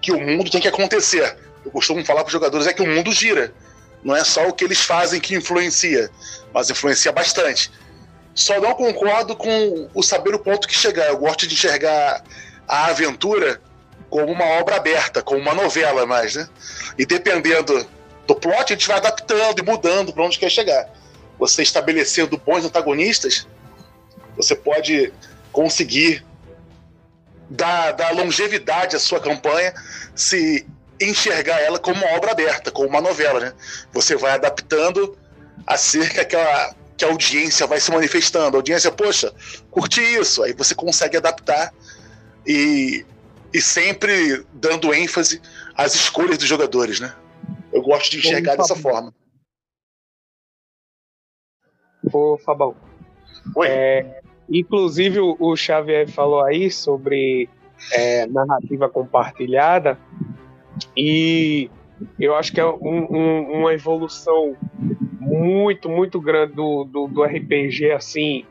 que o mundo tem que acontecer. Eu costumo falar para os jogadores é que o mundo gira. Não é só o que eles fazem que influencia, mas influencia bastante. Só não concordo com o saber o ponto que chegar. Eu gosto de enxergar a aventura como uma obra aberta, como uma novela mais, né? E dependendo do plot, a gente vai adaptando e mudando para onde quer chegar. Você estabelecendo bons antagonistas, você pode conseguir dar, dar longevidade à sua campanha se enxergar ela como uma obra aberta, como uma novela, né? Você vai adaptando acerca que a, que a audiência vai se manifestando. A audiência, poxa, curti isso. Aí você consegue adaptar e, e sempre dando ênfase às escolhas dos jogadores, né? Eu gosto de enxergar Ô, dessa forma. Ô, Fabão. Oi. É, Inclusive, o Xavier falou aí sobre é, narrativa compartilhada, e eu acho que é um, um, uma evolução muito, muito grande do, do, do RPG, assim,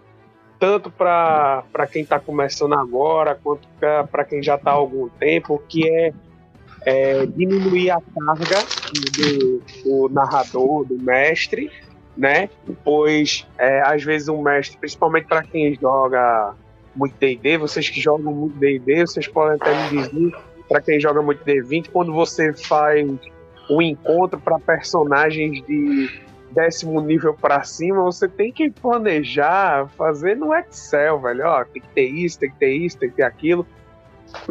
tanto para quem está começando agora, quanto para quem já está há algum tempo, que é é, diminuir a carga do, do, narrador, do mestre, né? Pois é, às vezes o mestre, principalmente para quem joga muito D&D, vocês que jogam muito D&D, vocês podem até me dizer, para quem joga muito D20, quando você faz um encontro para personagens de décimo nível para cima, você tem que planejar, fazer no Excel, velho. Ó, tem que ter isso, tem que ter isso, tem que ter aquilo.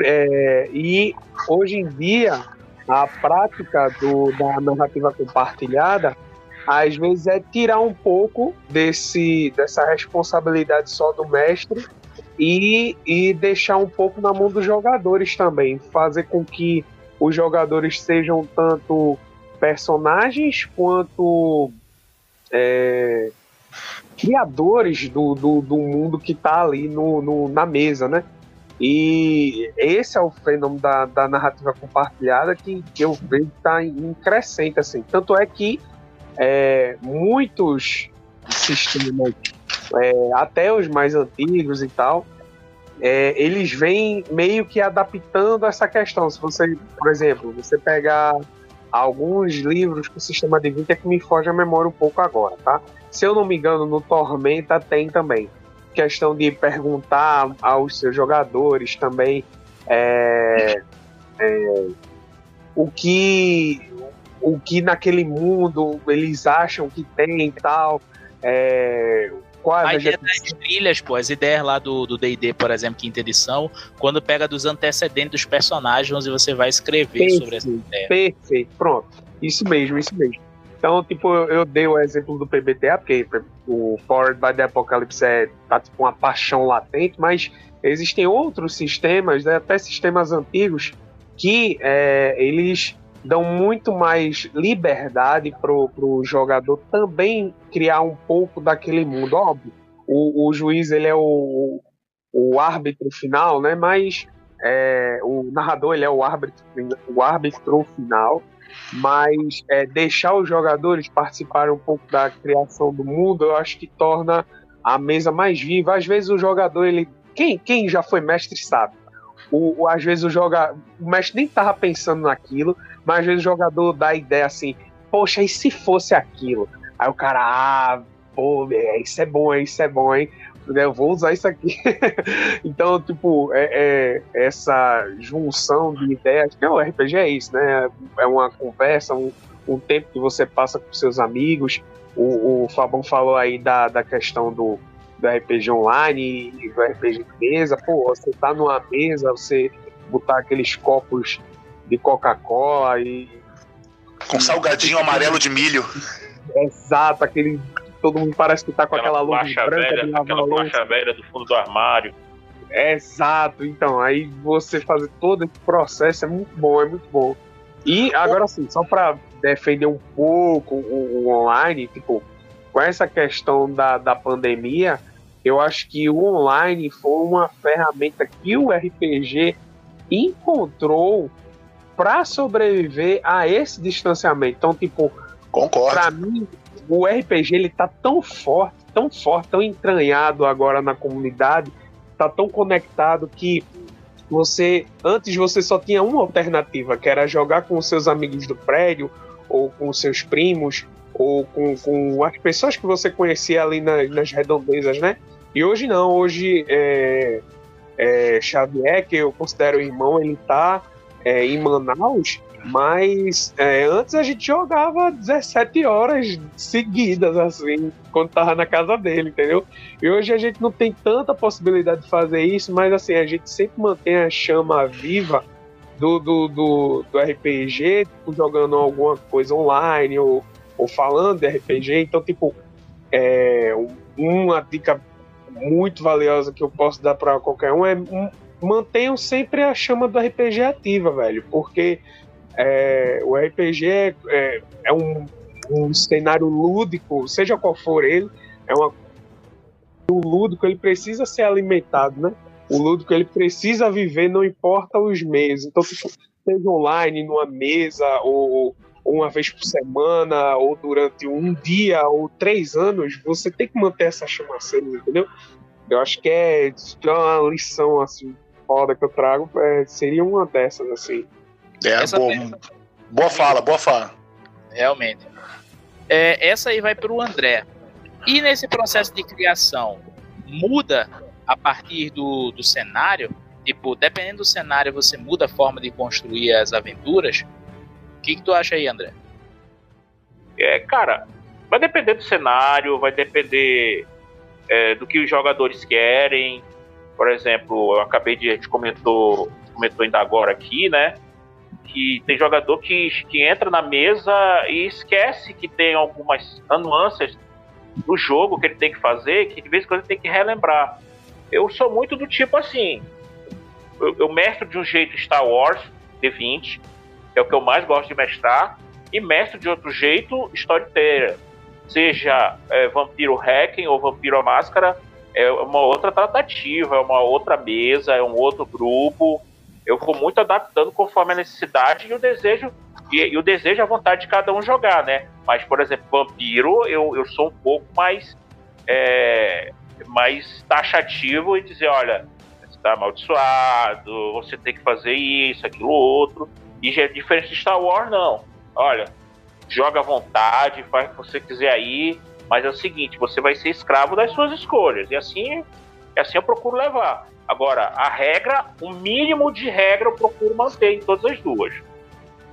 É, e hoje em dia, a prática do, da narrativa compartilhada às vezes é tirar um pouco desse, dessa responsabilidade só do mestre e, e deixar um pouco na mão dos jogadores também, fazer com que os jogadores sejam tanto personagens quanto é, criadores do, do, do, mundo que está ali no, no, na mesa, né? E esse é o fenômeno da, da narrativa compartilhada que, que eu vejo está em crescente, assim. Tanto é que é, muitos sistemas, é, até os mais antigos e tal, é, eles vêm meio que adaptando essa questão. Se você, por exemplo, você pegar alguns livros com sistema de 20 é que me foge a memória um pouco agora, tá? Se eu não me engano, no Tormenta tem também questão de perguntar aos seus jogadores também é, é, o que o que naquele mundo eles acham que tem e tal. É, qual a, a ideia das trilhas, pô, as ideias lá do D&D, por exemplo, quinta edição, quando pega dos antecedentes dos personagens e você vai escrever perfeito, sobre essa ideia. Perfeito, pronto. Isso mesmo, isso mesmo. Então, tipo, eu dei o exemplo do PBTA, porque o Forward by the Apocalypse é, tá tipo uma paixão latente, mas existem outros sistemas, né, até sistemas antigos, que é, eles dão muito mais liberdade pro, pro jogador também criar um pouco daquele mundo. Óbvio, o, o juiz ele é o, o árbitro final, né? Mas é, o narrador ele é o árbitro, o árbitro final, mas é, deixar os jogadores participarem um pouco da criação do mundo, eu acho que torna a mesa mais viva. Às vezes o jogador ele quem, quem já foi mestre sabe. O, o, às vezes o o mestre nem tava pensando naquilo, mas às vezes o jogador dá a ideia assim, poxa, e se fosse aquilo? Aí o cara, ah, pô, é, isso é bom, isso é bom, hein? Eu vou usar isso aqui. então, tipo, é, é, essa junção de ideias, é o RPG é isso, né? É uma conversa, um, um tempo que você passa com seus amigos. O, o Fabão falou aí da, da questão do, do RPG online e do RPG de mesa. Pô, você tá numa mesa, você botar aqueles copos de Coca-Cola e. Com salgadinho amarelo de milho. Exato, aquele. Todo mundo parece que tá com aquela, aquela luz branca velha, de Aquela faixa velha do fundo do armário. Exato, então, aí você fazer todo esse processo é muito bom, é muito bom. E agora sim, só para defender um pouco o, o, online, tipo, com essa questão da, da pandemia, eu acho que o online foi uma ferramenta que o RPG encontrou para sobreviver a esse distanciamento. Então, tipo, concordo. Para mim, o RPG ele tá tão forte, tão forte, tão entranhado agora na comunidade, tá tão conectado que você antes você só tinha uma alternativa, que era jogar com os seus amigos do prédio ou com os seus primos ou com, com as pessoas que você conhecia ali na, nas redondezas, né? E hoje não, hoje é, é, Xavier, que eu considero irmão, ele tá é, em Manaus, mas é, antes a gente jogava 17 horas seguidas, assim, quando tava na casa dele, entendeu? E hoje a gente não tem tanta possibilidade de fazer isso, mas assim, a gente sempre mantém a chama viva do, do, do, do RPG, tipo, jogando alguma coisa online ou, ou falando de RPG. Então, tipo, é, uma dica muito valiosa que eu posso dar para qualquer um é mantenham sempre a chama do RPG ativa, velho, porque é, o RPG é, é, é um, um, cenário lúdico, seja qual for ele, é uma, o lúdico ele precisa ser alimentado, né? O lúdico ele precisa viver, não importa os meses. Então, tipo, seja online, numa mesa, ou, ou uma vez por semana, ou durante um dia, ou três anos, você tem que manter essa chama acesa, entendeu? Eu acho que é, é uma lição assim foda que eu trago é, seria uma dessas, assim. É, Essa boa, boa fala, boa fala. realmente. É, essa aí vai para o André. E nesse processo de criação, muda a partir do, do cenário? Tipo, dependendo do cenário, você muda a forma de construir as aventuras? O que, que tu acha aí, André? É, cara, vai depender do cenário, vai depender é, do que os jogadores querem. Por exemplo, eu acabei de. A gente comentou, comentou ainda agora aqui, né? Que tem jogador que, que entra na mesa e esquece que tem algumas nuances do jogo que ele tem que fazer, que de vez em quando ele tem que relembrar. Eu sou muito do tipo assim. Eu, eu mestro de um jeito Star Wars D20, que é o que eu mais gosto de mestrar e mestre de outro jeito Storyteller. Seja é, Vampiro Hacking ou Vampiro a Máscara, é uma outra tratativa, é uma outra mesa, é um outro grupo. Eu vou muito adaptando conforme a necessidade e o desejo e, e o desejo e a vontade de cada um jogar, né? Mas, por exemplo, Vampiro, eu, eu sou um pouco mais é, mais taxativo e dizer, olha, você está amaldiçoado, você tem que fazer isso, aquilo, outro. E já é diferente de Star Wars, não. Olha, joga à vontade, faz o que você quiser aí, mas é o seguinte, você vai ser escravo das suas escolhas. E assim, assim eu procuro levar. Agora, a regra, o mínimo de regra eu procuro manter em todas as duas.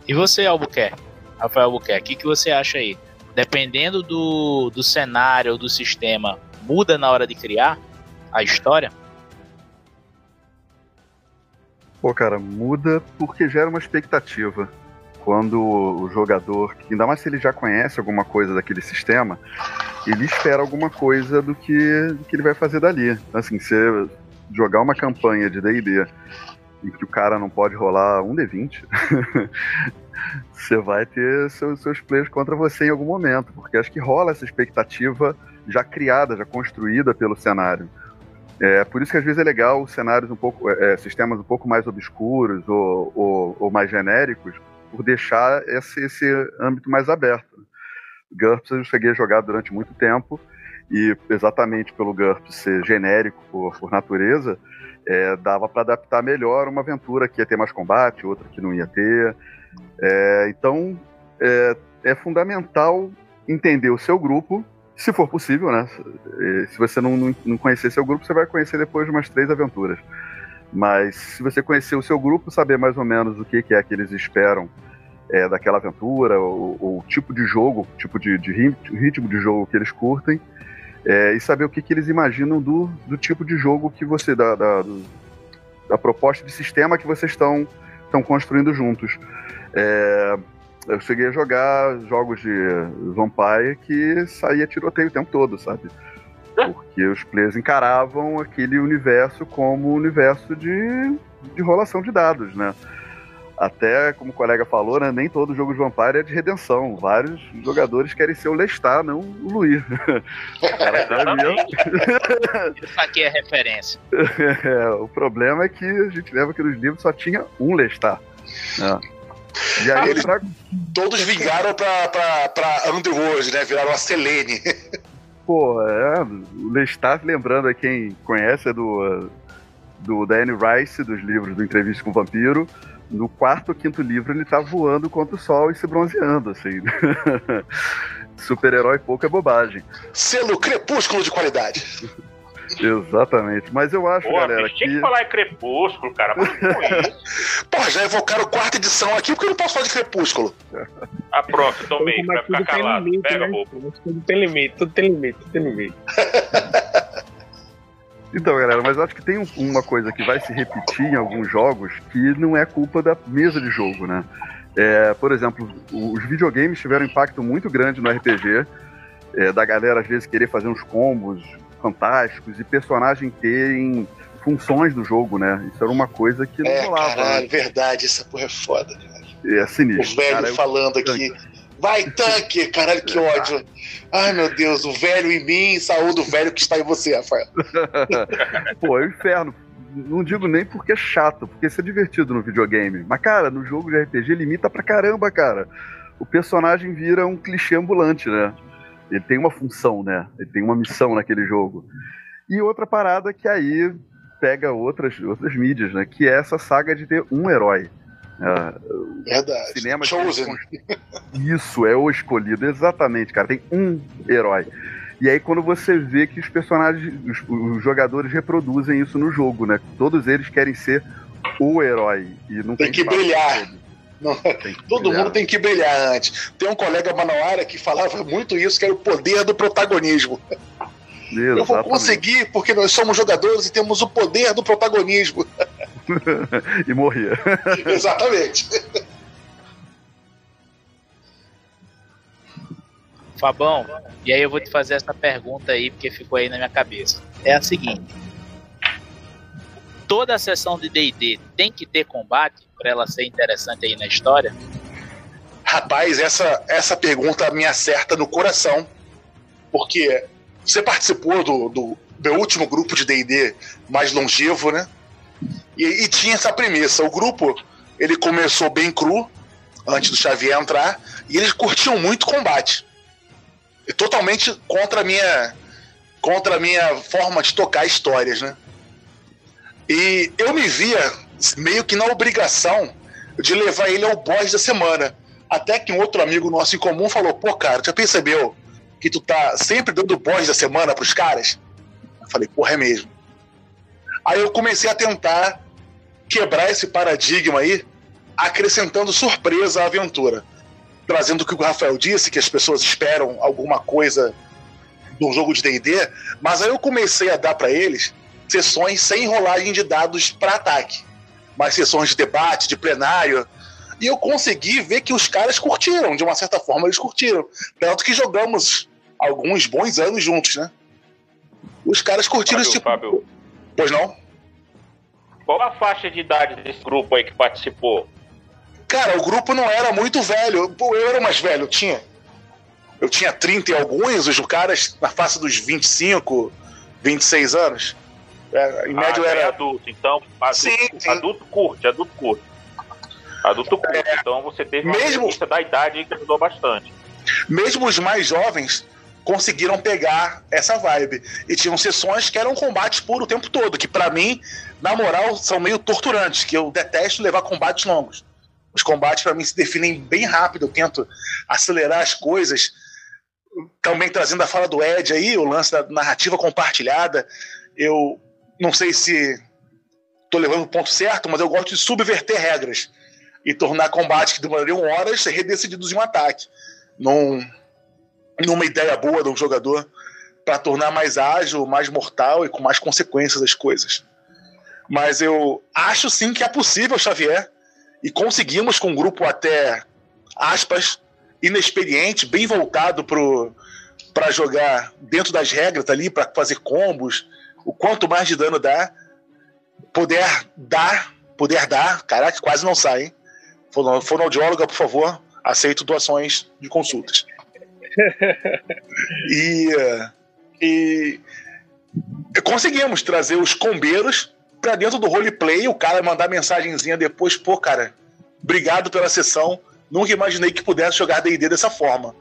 E você, Albuquerque? Rafael Albuquerque, o que, que você acha aí? Dependendo do, do cenário ou do sistema, muda na hora de criar a história? Pô, cara, muda porque gera uma expectativa. Quando o jogador, ainda mais se ele já conhece alguma coisa daquele sistema, ele espera alguma coisa do que, do que ele vai fazer dali. Assim, você jogar uma campanha de D&D em que o cara não pode rolar um D20, você vai ter seus, seus players contra você em algum momento, porque acho que rola essa expectativa já criada, já construída pelo cenário. É por isso que às vezes é legal cenários um pouco, é, sistemas um pouco mais obscuros ou, ou, ou mais genéricos, por deixar esse, esse âmbito mais aberto. GURPS eu cheguei a jogar durante muito tempo e exatamente pelo GURPS ser genérico por, por natureza, é, dava para adaptar melhor uma aventura que ia ter mais combate, outra que não ia ter. É, então é, é fundamental entender o seu grupo se for possível, né? Se você não, não, não conhecer seu grupo, você vai conhecer depois de umas três aventuras. Mas se você conhecer o seu grupo, saber mais ou menos o que, que é que eles esperam é, daquela aventura, o, o, tipo de jogo, tipo de, de, ritmo de jogo que eles curtem, é, e saber o que, que eles imaginam do, do tipo de jogo que você. da, da, da proposta de sistema que vocês estão construindo juntos. É, eu cheguei a jogar jogos de Vampire que saía tiroteio o tempo todo, sabe? Porque os players encaravam aquele universo como universo de, de rolação de dados, né? Até, como o colega falou, né, nem todo jogo de Vampire é de redenção. Vários jogadores querem ser o Lestat, não o Luir. Isso aqui é referência. É, o problema é que a gente lembra que nos livros só tinha um Lestat. Né? E aí, pra... todos vingaram pra, pra, pra Underworld, né? Viraram a Selene. Pô, é, o Lestat, lembrando a quem conhece, é do, do Danny Rice, dos livros do Entrevista com o Vampiro. No quarto ou quinto livro, ele tá voando contra o sol e se bronzeando, assim. Super-herói pouco é bobagem. Selo crepúsculo de qualidade. Exatamente. Mas eu acho, Pô, galera. Tinha que... que falar em Crepúsculo, cara. Porra, já evocaram quarta edição aqui, porque eu não posso falar de Crepúsculo. Ah, pronto, tomei, pra ficar calado. Limite, Pega, né? Tudo tem limite, tudo tem limite, tudo tem limite. Então, galera, mas eu acho que tem uma coisa que vai se repetir em alguns jogos que não é culpa da mesa de jogo, né? É, por exemplo, os videogames tiveram um impacto muito grande no RPG, é, da galera às vezes querer fazer uns combos fantásticos e personagem terem funções do jogo, né? Isso era uma coisa que não é, rolava. Caralho, né? verdade, essa porra é foda, cara. É sinistro. O velho cara, falando aqui. Vai, tanque! Caralho, que ódio. Ai, meu Deus, o velho em mim, saúde o velho que está em você, Rafael. Pô, é o inferno. Não digo nem porque é chato, porque isso é divertido no videogame. Mas, cara, no jogo de RPG limita pra caramba, cara. O personagem vira um clichê ambulante, né? Ele tem uma função, né? Ele tem uma missão naquele jogo. E outra parada que aí pega outras, outras mídias, né? Que é essa saga de ter um herói. É, Verdade. cinema Chosen. Isso, é o escolhido, exatamente, cara. Tem um herói. E aí quando você vê que os personagens, os, os jogadores reproduzem isso no jogo, né? Todos eles querem ser o herói. E não Tem tem, que brilhar. Não, Todo brilhar. mundo tem que brilhar antes. Tem um colega Manauara que falava muito isso, que era o poder do protagonismo. Eu vou Exatamente. conseguir porque nós somos jogadores e temos o poder do protagonismo. e morrer. Exatamente. Fabão, e aí eu vou te fazer essa pergunta aí, porque ficou aí na minha cabeça. É a seguinte: toda a sessão de DD tem que ter combate para ela ser interessante aí na história? Rapaz, essa, essa pergunta me acerta no coração. Porque você participou do, do meu último grupo de DD mais longevo, né? E, e tinha essa premissa. O grupo ele começou bem cru, antes do Xavier entrar, e eles curtiam muito combate. E totalmente contra a minha contra a minha forma de tocar histórias, né? E eu me via meio que na obrigação de levar ele ao boss da semana. Até que um outro amigo nosso em comum falou: pô, cara, já percebeu que tu tá sempre dando boss da semana pros caras? Eu falei: porra, é mesmo. Aí eu comecei a tentar quebrar esse paradigma aí, acrescentando surpresa à aventura. Trazendo o que o Rafael disse, que as pessoas esperam alguma coisa de um jogo de DD, mas aí eu comecei a dar para eles sessões sem rolagem de dados para ataque, mas sessões de debate, de plenário. E eu consegui ver que os caras curtiram, de uma certa forma eles curtiram. Tanto que jogamos alguns bons anos juntos, né? Os caras curtiram Fábio, esse tipo. Fábio, Pois não? qual a faixa de idade desse grupo aí que participou? Cara, o grupo não era muito velho. Eu era mais velho, eu tinha. Eu tinha 30 e alguns, os caras na face dos 25, 26 anos. É, em média Ah, já é era. adulto, então adulto, Sim, sim. adulto curte, adulto curte. Adulto curte, então você teve uma Mesmo- da idade que ajudou bastante. mesmo os mais jovens conseguiram pegar essa vibe. E tinham sessões que eram combates puro o tempo todo, que pra mim, na moral, são meio torturantes, que eu detesto levar combates longos. Os combates pra mim se definem bem rápido, eu tento acelerar as coisas. Também trazendo a fala do Ed aí, o lance da narrativa compartilhada. Eu não sei se tô levando o ponto certo, mas eu gosto de subverter regras e tornar combates que demorariam horas redecididos em um ataque num, numa ideia boa um jogador para tornar mais ágil, mais mortal e com mais consequências as coisas. Mas eu acho sim que é possível, Xavier, e conseguimos com um grupo até aspas inexperiente, bem voltado para jogar dentro das regras ali, para fazer combos, o quanto mais de dano dá, poder dar, poder dar, caraca, quase não sai, hein? Fono- Fonoaudióloga, por favor, aceito doações de consultas. e, e conseguimos trazer os combeiros pra dentro do roleplay, o cara mandar mensagenzinha depois, pô, cara, obrigado pela sessão, nunca imaginei que pudesse jogar D&D dessa forma.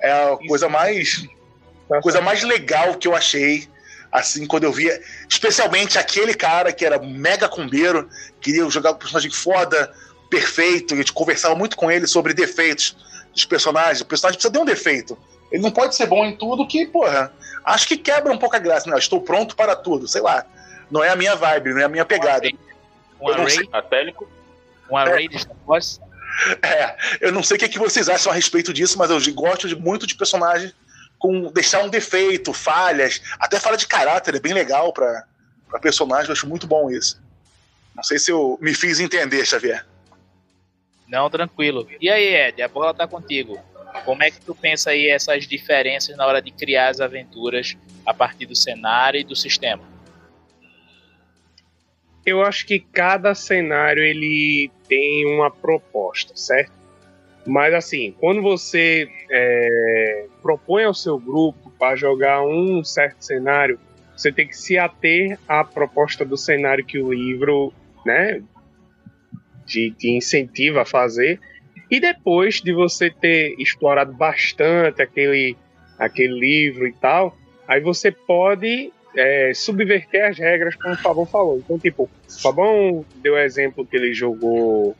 É a coisa mais a coisa mais legal que eu achei, assim, quando eu via, especialmente aquele cara que era mega combeiro, queria jogar um personagem foda, perfeito, e a gente conversava muito com ele sobre defeitos dos personagens. O personagem precisa ter um defeito. Ele não pode ser bom em tudo que, porra, acho que quebra um pouco a graça, né? Eu estou pronto para tudo, sei lá. Não é a minha vibe, não é a minha pegada. Um não array, Atélico, um array de Star Wars? É, eu não sei o que, é que vocês acham a respeito disso, mas eu gosto de, muito de personagens com deixar um defeito, falhas, até fala de caráter, é bem legal para personagem, eu acho muito bom isso. Não sei se eu me fiz entender, Xavier. Não, tranquilo. E aí, Ed, a bola tá contigo. Como é que tu pensa aí essas diferenças na hora de criar as aventuras a partir do cenário e do sistema? eu acho que cada cenário ele tem uma proposta, certo? Mas assim, quando você é, propõe ao seu grupo para jogar um certo cenário, você tem que se ater à proposta do cenário que o livro, né, te, te incentiva a fazer. E depois de você ter explorado bastante aquele, aquele livro e tal, aí você pode é, subverter as regras, como o Fabão falou. Então, tipo, o Fabão deu o exemplo que ele jogou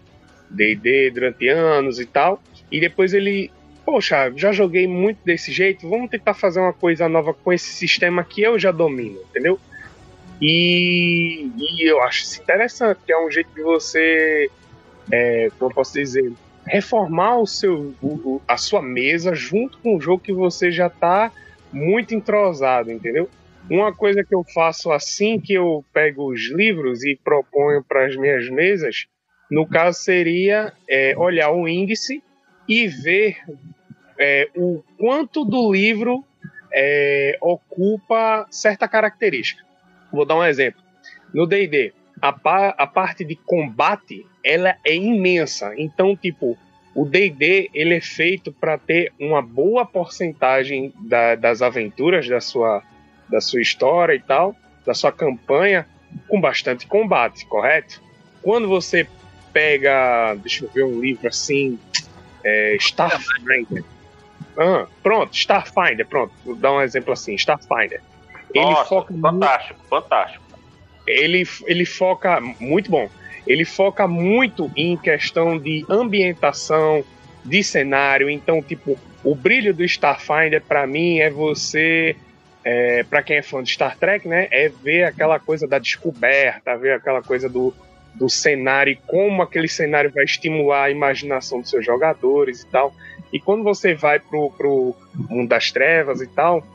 D&D durante anos e tal. E depois ele, poxa, já joguei muito desse jeito, vamos tentar fazer uma coisa nova com esse sistema que eu já domino, entendeu? E, e eu acho isso interessante, que é um jeito de você, é, como eu posso dizer, reformar o seu, o, a sua mesa junto com o jogo que você já está muito entrosado, entendeu? Uma coisa que eu faço assim que eu pego os livros e proponho para as minhas mesas, no caso seria é, olhar o índice e ver é, o quanto do livro é, ocupa certa característica. Vou dar um exemplo. No D&D, a, pa a parte de combate ela é imensa. Então, tipo, o D&D ele é feito para ter uma boa porcentagem da, das aventuras da sua da sua história e tal, da sua campanha, com bastante combate, correto? Quando você pega, deixa eu ver um livro assim, é, Starfinder. Ah, pronto, Starfinder, pronto, vou dar um exemplo assim, Starfinder. Ele Nossa, foca fantástico, muito, fantástico. Ele, ele foca, muito bom, ele foca muito em questão de ambientação, de cenário, então, tipo, o brilho do Starfinder, para mim, é você é, para quem é fã de Star Trek, né, é ver aquela coisa da descoberta, ver aquela coisa do, do cenário e como aquele cenário vai estimular a imaginação dos seus jogadores e tal. E quando você vai pro, pro mundo das trevas e tal,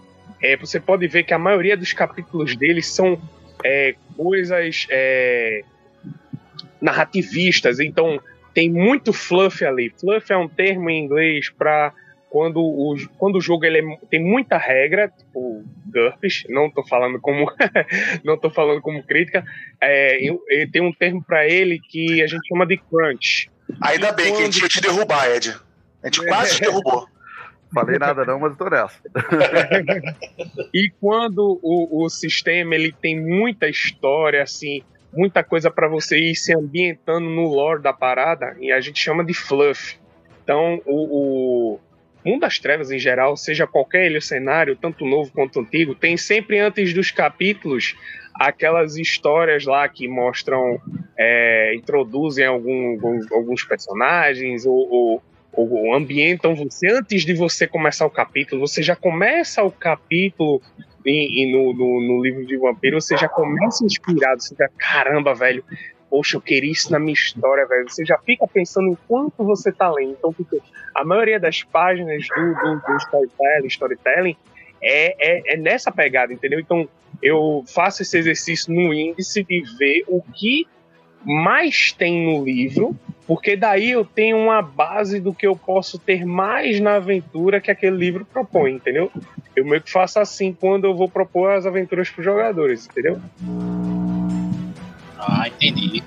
é, você pode ver que a maioria dos capítulos deles são é, coisas é, narrativistas, então tem muito fluff ali. Fluff é um termo em inglês para quando o, quando o jogo ele é, tem muita regra, tipo GURPS, não tô falando como não tô falando como crítica, é, eu, eu tem um termo para ele que a gente chama de crunch. Ainda e bem quando... que a gente ia te derrubar, Ed. A gente quase te derrubou. Falei nada não, mas tô nessa. e quando o, o sistema ele tem muita história, assim, muita coisa para você ir se ambientando no lore da parada, e a gente chama de fluff. Então, o, o Mundo das Trevas em geral, seja qualquer ele cenário, tanto novo quanto antigo, tem sempre antes dos capítulos aquelas histórias lá que mostram, é, introduzem algum, alguns, personagens ou, ou, ou, ambientam você antes de você começar o capítulo. Você já começa o capítulo e, no, no, no, livro de vampiro, você já começa inspirado. Você fica, caramba, velho, poxa, eu queria isso na minha história, velho. Você já fica pensando em quanto você tá lendo. Então, porque a maioria das páginas do, do, do storytelling, storytelling é, é, é, nessa pegada, entendeu? Então, eu faço esse exercício no índice de ver o que mais tem no livro, porque daí eu tenho uma base do que eu posso ter mais na aventura que aquele livro propõe, entendeu? Eu meio que faço assim quando eu vou propor as aventuras para os jogadores, entendeu? Ah, entendi.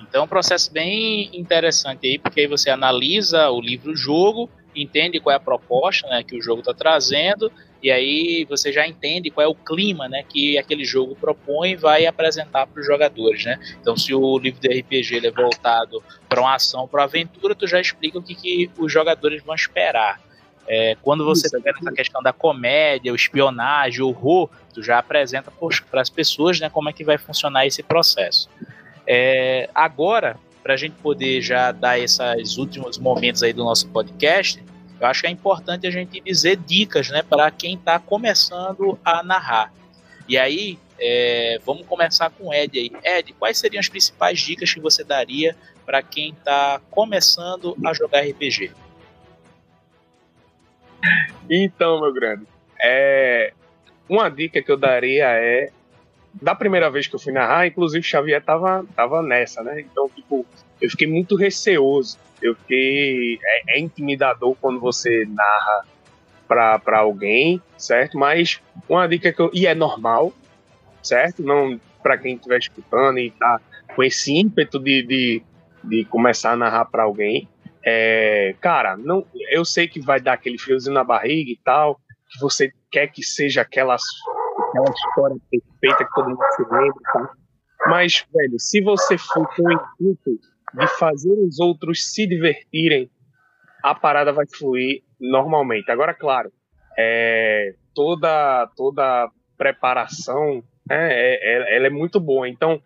Então é um processo bem interessante aí, porque aí você analisa o livro-jogo, entende qual é a proposta né, que o jogo está trazendo, e aí você já entende qual é o clima né, que aquele jogo propõe e vai apresentar para os jogadores. Né? Então, se o livro de RPG é voltado para uma ação, para uma aventura, tu já explica o que, que os jogadores vão esperar. É, quando você Isso, pega essa questão da comédia, o espionagem, o horror, tu já apresenta para as pessoas né, como é que vai funcionar esse processo. É, agora, para a gente poder já dar esses últimos momentos aí do nosso podcast, eu acho que é importante a gente dizer dicas né, para quem está começando a narrar. E aí, é, vamos começar com o Ed aí. Ed, quais seriam as principais dicas que você daria para quem está começando a jogar RPG? Então, meu grande, é, uma dica que eu daria é da primeira vez que eu fui narrar, inclusive Xavier tava, tava nessa, né? Então, tipo, eu fiquei muito receoso. Eu fiquei. É, é intimidador quando você narra para alguém, certo? Mas uma dica que eu. E é normal, certo? Não para quem estiver escutando e tá com esse ímpeto de, de, de começar a narrar para alguém. É, cara, não, eu sei que vai dar aquele friozinho na barriga e tal, que você quer que seja aquela, aquela história perfeita que todo mundo se lembra, tá? Mas, velho, se você for com o intuito de fazer os outros se divertirem, a parada vai fluir normalmente. Agora, claro, é, toda toda preparação né, é, é, ela é muito boa. Então,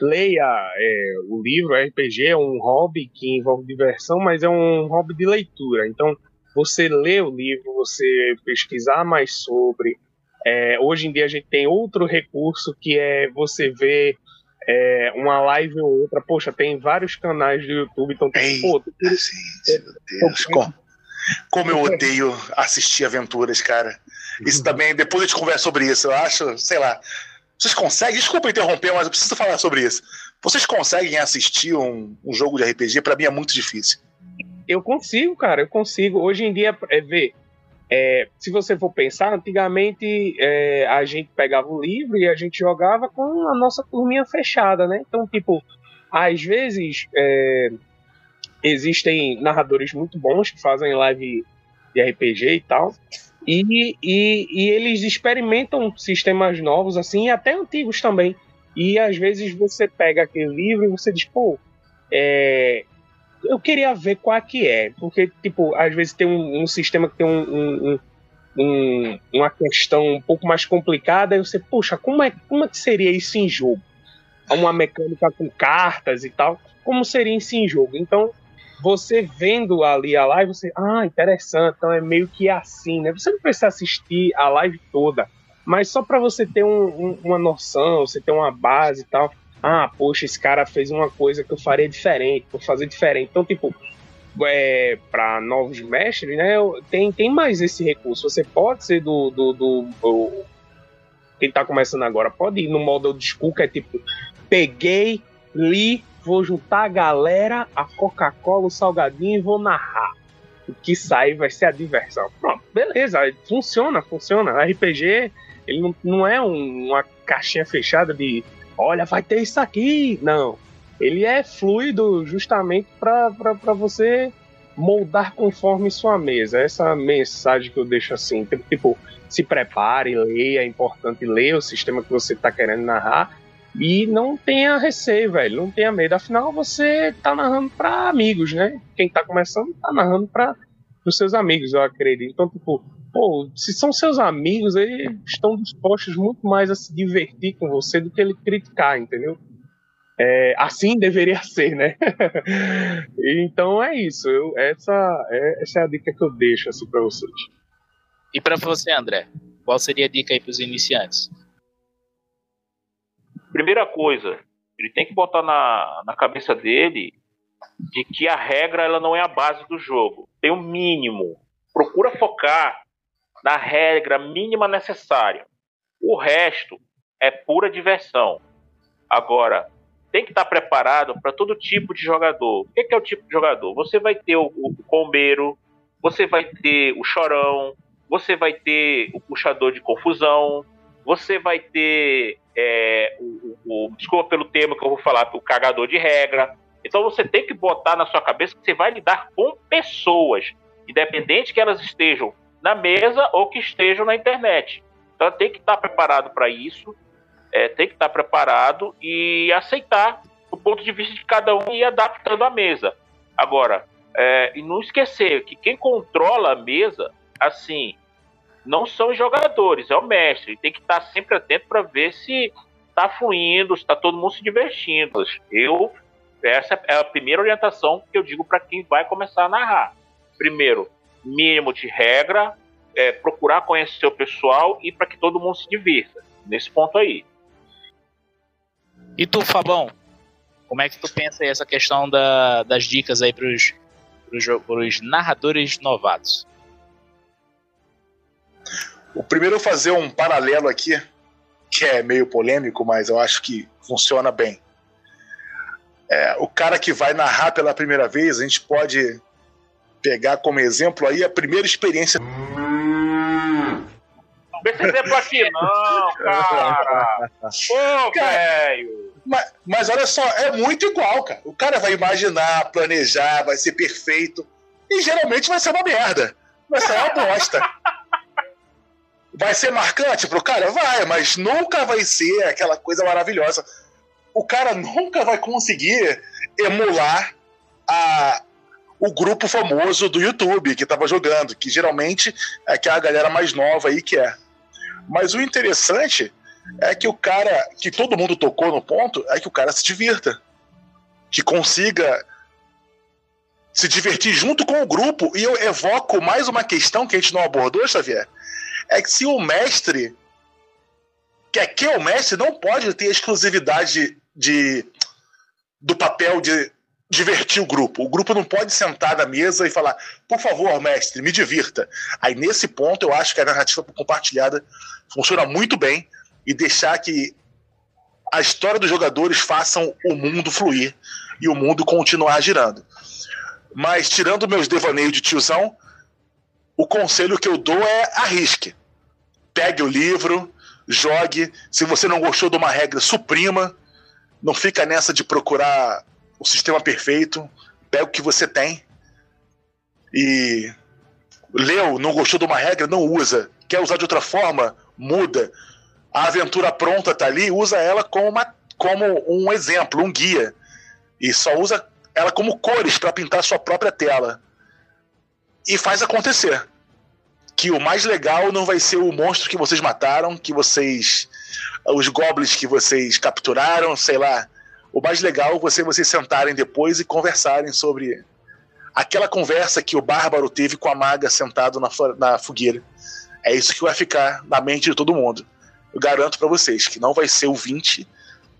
leia é, o livro, RPG é um hobby que envolve diversão, mas é um hobby de leitura. Então, você lê o livro, você pesquisar mais sobre. É, hoje em dia a gente tem outro recurso que é você ver é, uma live ou outra. Poxa, tem vários canais do YouTube, então tem. Tem Assim, meu Deus, como, como eu odeio assistir aventuras, cara. Isso também, depois a gente conversa sobre isso. Eu acho, sei lá. Vocês conseguem? Desculpa interromper, mas eu preciso falar sobre isso. Vocês conseguem assistir um, um jogo de RPG? Para mim é muito difícil. Eu consigo, cara, eu consigo. Hoje em dia, é ver. É, se você for pensar, antigamente é, a gente pegava o livro e a gente jogava com a nossa turminha fechada, né? Então, tipo, às vezes é, existem narradores muito bons que fazem live de RPG e tal, e, e, e eles experimentam sistemas novos, assim, e até antigos também. E às vezes você pega aquele livro e você diz, pô, é, eu queria ver qual é que é. Porque, tipo, às vezes tem um, um sistema que tem um, um, um, uma questão um pouco mais complicada, e você, poxa, como é, como é que seria isso em jogo? Uma mecânica com cartas e tal, como seria isso em jogo? Então, você vendo ali a live, você, ah, interessante, então é meio que assim, né? Você não precisa assistir a live toda, mas só para você ter um, uma noção, você ter uma base e tal ah, poxa, esse cara fez uma coisa que eu faria diferente, vou fazer diferente. Então, tipo, é, para novos mestres, né, tem, tem mais esse recurso. Você pode ser do. do, do, do quem tá começando agora, pode ir no modo de school, que é tipo, peguei, li, vou juntar a galera, a Coca-Cola, o salgadinho e vou narrar. O que sai vai ser a diversão. Pronto, beleza, funciona, funciona. RPG, ele não, não é um, uma caixinha fechada de olha, vai ter isso aqui. Não. Ele é fluido justamente para você moldar conforme sua mesa. Essa mensagem que eu deixo assim, tipo, se prepare, leia, é importante ler o sistema que você está querendo narrar e não tenha receio, velho, não tenha medo. Afinal, você está narrando para amigos, né? Quem está começando está narrando para os seus amigos, eu acredito. Então, tipo, pô, se são seus amigos, eles estão dispostos muito mais a se divertir com você do que ele criticar, entendeu? É, assim deveria ser, né? então é isso. Eu, essa, é, essa é a dica que eu deixo assim, para vocês. E para você, André, qual seria a dica aí para os iniciantes? Primeira coisa, ele tem que botar na, na cabeça dele de que a regra ela não é a base do jogo. Tem um mínimo. Procura focar na regra mínima necessária. O resto é pura diversão. Agora, tem que estar preparado para todo tipo de jogador. O que é o tipo de jogador? Você vai ter o, o combeiro, você vai ter o chorão, você vai ter o puxador de confusão, você vai ter é, o, o, desculpa pelo termo que eu vou falar, o cagador de regra. Então você tem que botar na sua cabeça que você vai lidar com pessoas, independente que elas estejam na mesa ou que estejam na internet. Então tem que estar preparado para isso, é, tem que estar preparado e aceitar o ponto de vista de cada um e ir adaptando a mesa. Agora, é, e não esquecer que quem controla a mesa, assim, não são os jogadores, é o mestre. Tem que estar sempre atento para ver se está fluindo, se está todo mundo se divertindo. Eu, essa é a primeira orientação que eu digo para quem vai começar a narrar. Primeiro, mínimo de regra, é, procurar conhecer o pessoal e para que todo mundo se divirta. Nesse ponto aí. E tu, Fabão? Como é que tu pensa aí essa questão da, das dicas aí para os narradores novatos? O primeiro eu fazer um paralelo aqui, que é meio polêmico, mas eu acho que funciona bem. É, o cara que vai narrar pela primeira vez, a gente pode pegar como exemplo aí a primeira experiência. Não esse exemplo aqui, não, cara. Pô, velho. Mas, mas olha só, é muito igual, cara. O cara vai imaginar, planejar, vai ser perfeito. E geralmente vai ser uma merda. Vai ser uma bosta. Vai ser marcante pro cara? Vai, mas nunca vai ser aquela coisa maravilhosa. O cara nunca vai conseguir emular a, o grupo famoso do YouTube que estava jogando, que geralmente é que é a galera mais nova aí que é. Mas o interessante é que o cara, que todo mundo tocou no ponto, é que o cara se divirta. Que consiga se divertir junto com o grupo. E eu evoco mais uma questão que a gente não abordou, Xavier. É que se o mestre. Que é que o mestre não pode ter exclusividade de, do papel de divertir o grupo. O grupo não pode sentar na mesa e falar, por favor, mestre, me divirta. Aí nesse ponto eu acho que a narrativa compartilhada funciona muito bem e deixar que a história dos jogadores façam o mundo fluir e o mundo continuar girando. Mas tirando meus devaneios de tiozão, o conselho que eu dou é arrisque. Pegue o livro, jogue. Se você não gostou de uma regra, suprima. Não fica nessa de procurar o sistema perfeito. Pega o que você tem. E leu, não gostou de uma regra, não usa. Quer usar de outra forma? Muda. A aventura pronta tá ali, usa ela como, uma, como um exemplo, um guia. E só usa ela como cores para pintar sua própria tela. E faz acontecer. Que o mais legal não vai ser o monstro que vocês mataram, que vocês. os goblins que vocês capturaram, sei lá. O mais legal vai ser vocês sentarem depois e conversarem sobre aquela conversa que o Bárbaro teve com a maga sentado na, na fogueira. É isso que vai ficar na mente de todo mundo. Eu garanto para vocês que não vai ser o 20,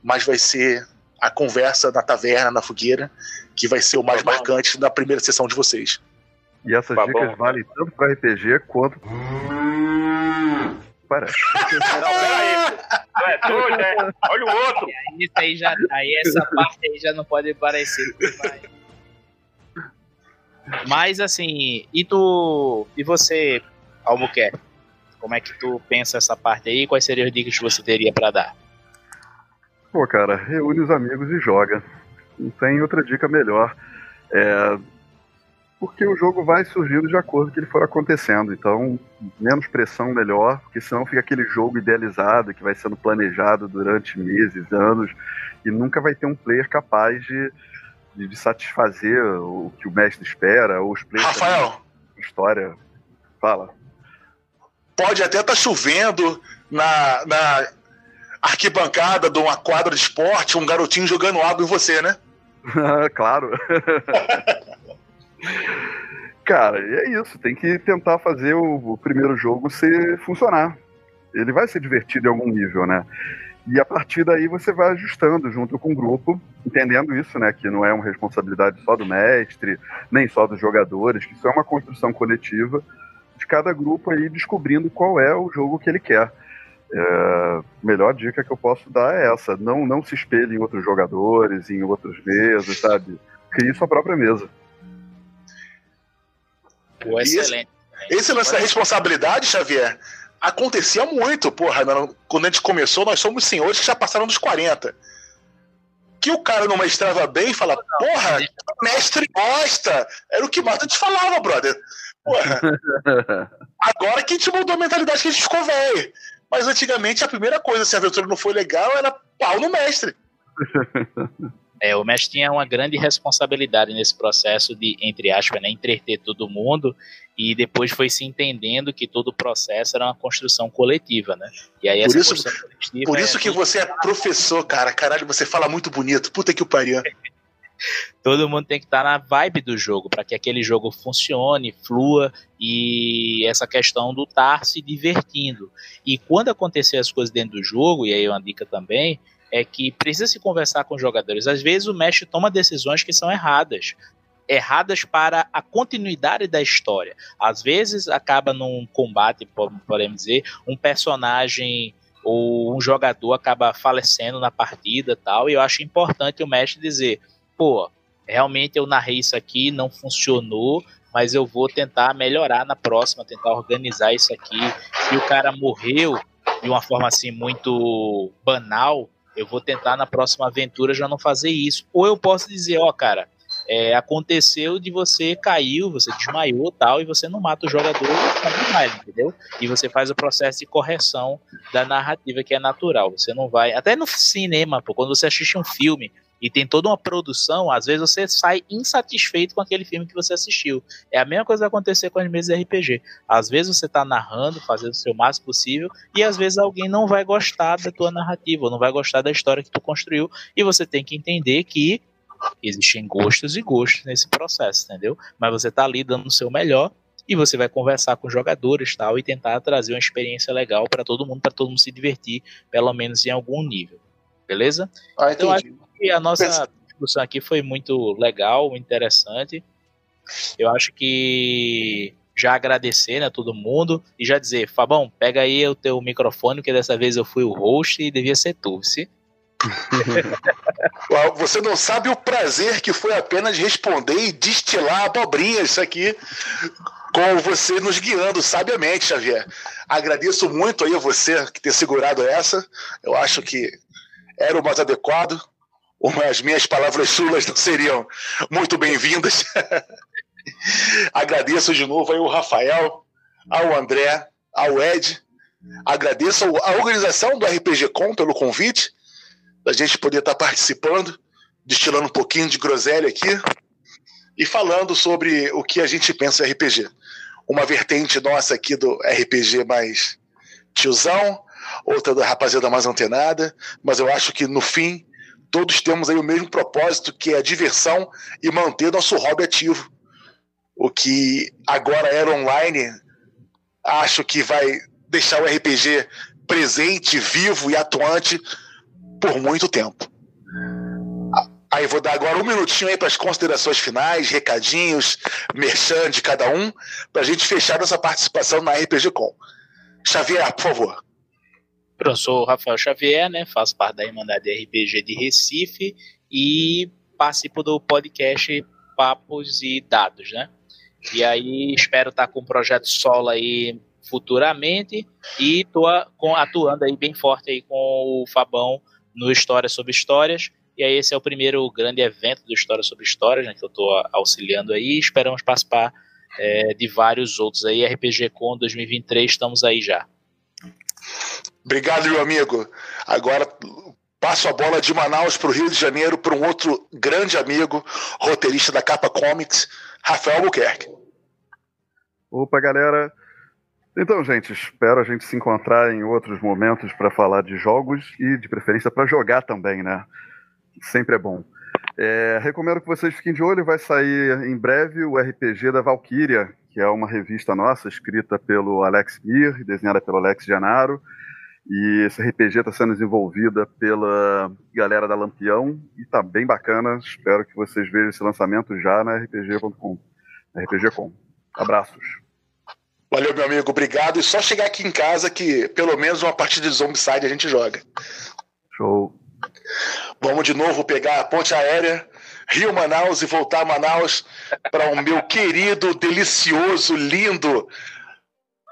mas vai ser a conversa na taverna, na fogueira, que vai ser o mais marcante da primeira sessão de vocês. E essas tá dicas valem tanto para RPG quanto. Parece. Não, peraí. Não é doido, né? Olha o outro. Isso aí já. Aí essa parte aí já não pode parecer. Mas assim, e tu. E você, Albuquerque? Como é que tu pensa essa parte aí? Quais seriam as dicas que você teria para dar? Pô, cara, reúne os amigos e joga. Não tem outra dica melhor. É, porque o jogo vai surgindo de acordo com o que ele for acontecendo. Então, menos pressão, melhor, porque senão fica aquele jogo idealizado que vai sendo planejado durante meses, anos, e nunca vai ter um player capaz de, de, de satisfazer o que o mestre espera, ou os players. Rafael! História. Fala. Pode até estar tá chovendo na, na arquibancada de uma quadra de esporte, um garotinho jogando água em você, né? claro. Cara, é isso. Tem que tentar fazer o, o, primeiro jogo ser funcionar. Ele vai ser divertido em algum nível, né? E a partir daí você vai ajustando junto com o grupo, entendendo isso, né? Que não é uma responsabilidade só do mestre, nem só dos jogadores, que isso é uma construção coletiva de cada grupo aí descobrindo qual é o jogo que ele quer. É, melhor dica que eu posso dar é essa: não, não se espelhe em outros jogadores, em outras mesas, sabe? Crie sua própria mesa. Pô, excelente. Esse, esse lance da responsabilidade, Xavier, acontecia muito, porra. Quando a gente começou, nós somos senhores que já passaram dos 40. Que o cara não mestrava bem e fala, porra, mestre gosta. Era o que mais a gente falava, brother. Porra. Agora que a gente mudou a mentalidade que a gente ficou velho. Mas antigamente a primeira coisa, se a aventura não foi legal, era pau no mestre. É, o mestre tinha uma grande responsabilidade nesse processo de, entre aspas, né, entreter todo mundo e depois foi se entendendo que todo o processo era uma construção coletiva, né? E aí por isso, por isso é que você é professor, cara. Caralho, você fala muito bonito. Puta que o pariu. todo mundo tem que estar na vibe do jogo para que aquele jogo funcione, flua e essa questão do estar se divertindo. E quando acontecer as coisas dentro do jogo, e aí uma dica também, é que precisa se conversar com os jogadores. Às vezes o mestre toma decisões que são erradas. Erradas para a continuidade da história. Às vezes acaba num combate, podemos dizer, um personagem ou um jogador acaba falecendo na partida tal, e eu acho importante o mestre dizer: pô, realmente eu narrei isso aqui, não funcionou, mas eu vou tentar melhorar na próxima, tentar organizar isso aqui. E o cara morreu de uma forma assim muito banal, eu vou tentar na próxima aventura já não fazer isso. Ou eu posso dizer, ó, cara, é, aconteceu de você caiu, você desmaiou tal, e você não mata o jogador mais, entendeu? E você faz o processo de correção da narrativa que é natural. Você não vai. Até no cinema, pô, quando você assiste um filme e tem toda uma produção, às vezes você sai insatisfeito com aquele filme que você assistiu. É a mesma coisa que acontecer com as mesas de RPG. Às vezes você está narrando, fazendo o seu máximo possível, e às vezes alguém não vai gostar da tua narrativa, não vai gostar da história que tu construiu, e você tem que entender que existem gostos e gostos nesse processo, entendeu? Mas você está ali dando o seu melhor e você vai conversar com jogadores tal e tentar trazer uma experiência legal para todo mundo, para todo mundo se divertir, pelo menos em algum nível. Beleza? Ah, então que a nossa discussão aqui foi muito legal, interessante. Eu acho que já agradecer né, a todo mundo e já dizer, Fabão, pega aí o teu microfone, que dessa vez eu fui o host e devia ser tu, se? Você não sabe o prazer que foi apenas responder e destilar abobrinhas isso aqui com você nos guiando sabiamente, Xavier. Agradeço muito aí a você que ter segurado essa. Eu acho que era o mais adequado. As minhas palavras chulas não seriam muito bem-vindas. Agradeço de novo aí o Rafael, ao André, ao Ed. Agradeço a organização do RPG Com pelo convite, da gente poder estar participando, destilando um pouquinho de groselha aqui e falando sobre o que a gente pensa em RPG uma vertente nossa aqui do RPG mais tiozão, outra da rapaziada mais antenada, mas eu acho que no fim todos temos aí o mesmo propósito, que é a diversão e manter nosso hobby ativo. O que agora era online, acho que vai deixar o RPG presente, vivo e atuante por muito tempo. Aí vou dar agora um minutinho aí para as considerações finais, recadinhos, merchan de cada um, para a gente fechar nossa participação na RPG Com. Xavier, por favor. Eu sou o Rafael Xavier, né? Faço parte da Irmandade RPG de Recife e participo do podcast Papos e Dados, né? E aí espero estar com um projeto solo aí futuramente e tô atuando aí bem forte aí com o Fabão no Histórias sobre Histórias e aí esse é o primeiro grande evento do História sobre Histórias, né, que eu estou auxiliando aí. Esperamos participar é, de vários outros aí. RPG Com 2023, estamos aí já. Obrigado, meu amigo. Agora passo a bola de Manaus para o Rio de Janeiro para um outro grande amigo, roteirista da Capa Comics, Rafael Albuquerque. Opa, galera. Então, gente, espero a gente se encontrar em outros momentos para falar de jogos e, de preferência, para jogar também, né? sempre é bom. É, recomendo que vocês fiquem de olho, vai sair em breve o RPG da Valkyria, que é uma revista nossa, escrita pelo Alex Mir, desenhada pelo Alex Janaro. E esse RPG está sendo desenvolvida pela galera da Lampião e está bem bacana. Espero que vocês vejam esse lançamento já na RPG.com. RPG.com. Abraços. Valeu, meu amigo. Obrigado. E só chegar aqui em casa que pelo menos uma partida de Zombicide a gente joga. Show. Vamos de novo pegar a ponte aérea, Rio Manaus e voltar a Manaus para o meu querido, delicioso, lindo,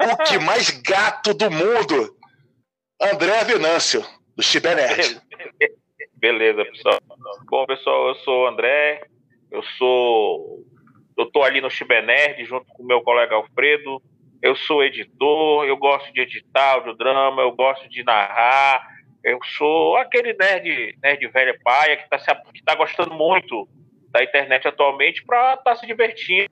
o que mais gato do mundo, André Venâncio, do Chibenet. Beleza, pessoal. Bom, pessoal, eu sou o André, eu sou. Eu tô ali no Chibenerd junto com o meu colega Alfredo. Eu sou editor, eu gosto de editar audiodrama, eu gosto de narrar, eu sou aquele nerd, nerd velho paia que está tá gostando muito da internet atualmente para estar tá se divertindo.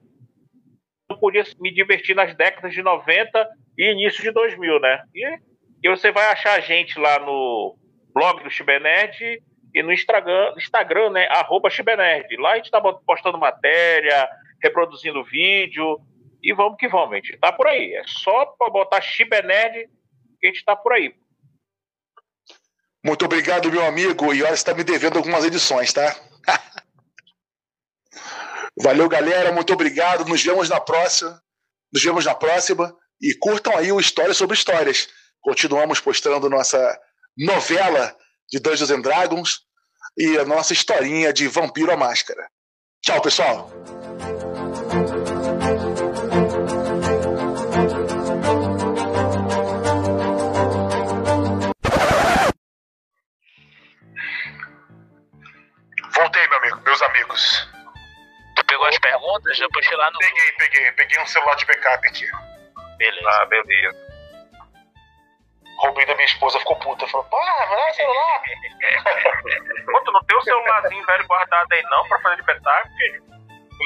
Eu podia me divertir nas décadas de 90 e início de 2000, né? E, você vai achar a gente lá no blog do Chibenerd e no Instagram, Instagram né? Arroba Chibenerd. Lá a gente está postando matéria, reproduzindo vídeo e vamos que vamos, a gente tá por aí. É só para botar Chibenerd que a gente tá por aí. Muito obrigado, meu amigo. E olha, está me devendo algumas edições, tá? Valeu, galera. Muito obrigado. Nos vemos na próxima. Nos vemos na próxima. E curtam aí o História sobre Histórias. Continuamos postando nossa novela de Dungeons and Dragons e a nossa historinha de Vampiro à Máscara. Tchau, pessoal. Meu amigo, meus amigos. Tu pegou as perguntas? Eu puxei lá no. Peguei, peguei. Peguei um celular de backup aqui. Beleza. Ah, beleza. Roubei da minha esposa, ficou puta. Falou, pô, vai lá, celular. Pô, tu não tem o celularzinho velho guardado aí não pra fazer de petar, filho?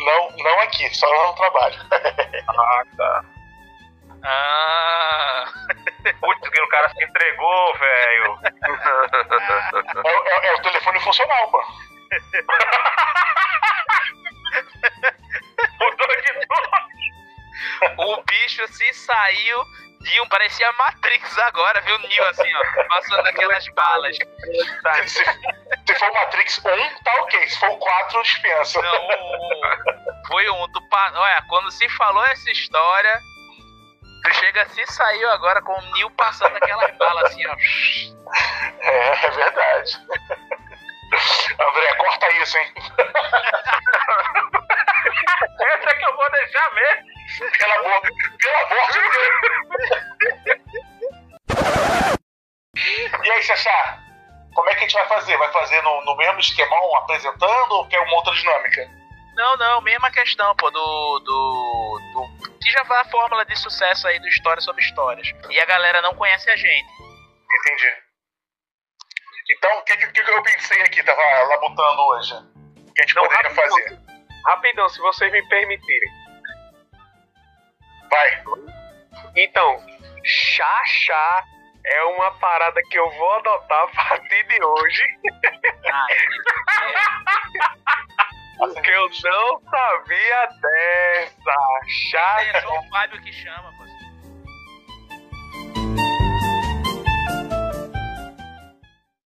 Não, não aqui, só lá no trabalho. Ah, tá. Ah, Putz, o cara se entregou, velho. É, é- é o telefone funcional, pô. Mudou de novo. o bicho se saiu de um. Parecia Matrix agora, viu? Neo assim, ó. Passando aquelas balas. Se, se for Matrix 1, tá ok. Se for o 4, dispensa. Não, o- foi um. Pa- olha, quando se falou essa história, tu chega se saiu agora com o Neo passando aquelas balas assim, ó. É, é verdade. André, corta isso, hein? Essa que eu vou deixar mesmo. Pelo amor, pelo amor de Deus. E aí, Xaxá? Como é que a gente vai fazer? Vai fazer no, no mesmo esquemão, apresentando, ou quer uma outra dinâmica? Não, não, mesma questão, pô, do. do. do que já vai a fórmula de sucesso aí do História sobre Histórias. E a galera não conhece a gente. Entendi. Então, o que, que, que eu pensei aqui, tava labutando hoje? O que a gente Não, poderia rapidão. fazer? Rapidão, se vocês me permitirem. Vai. Então, chá-chá é uma parada que eu vou adotar a partir de hoje, Ah, porque eu não sabia dessa. é, Chá é só o Fábio que chama, pô.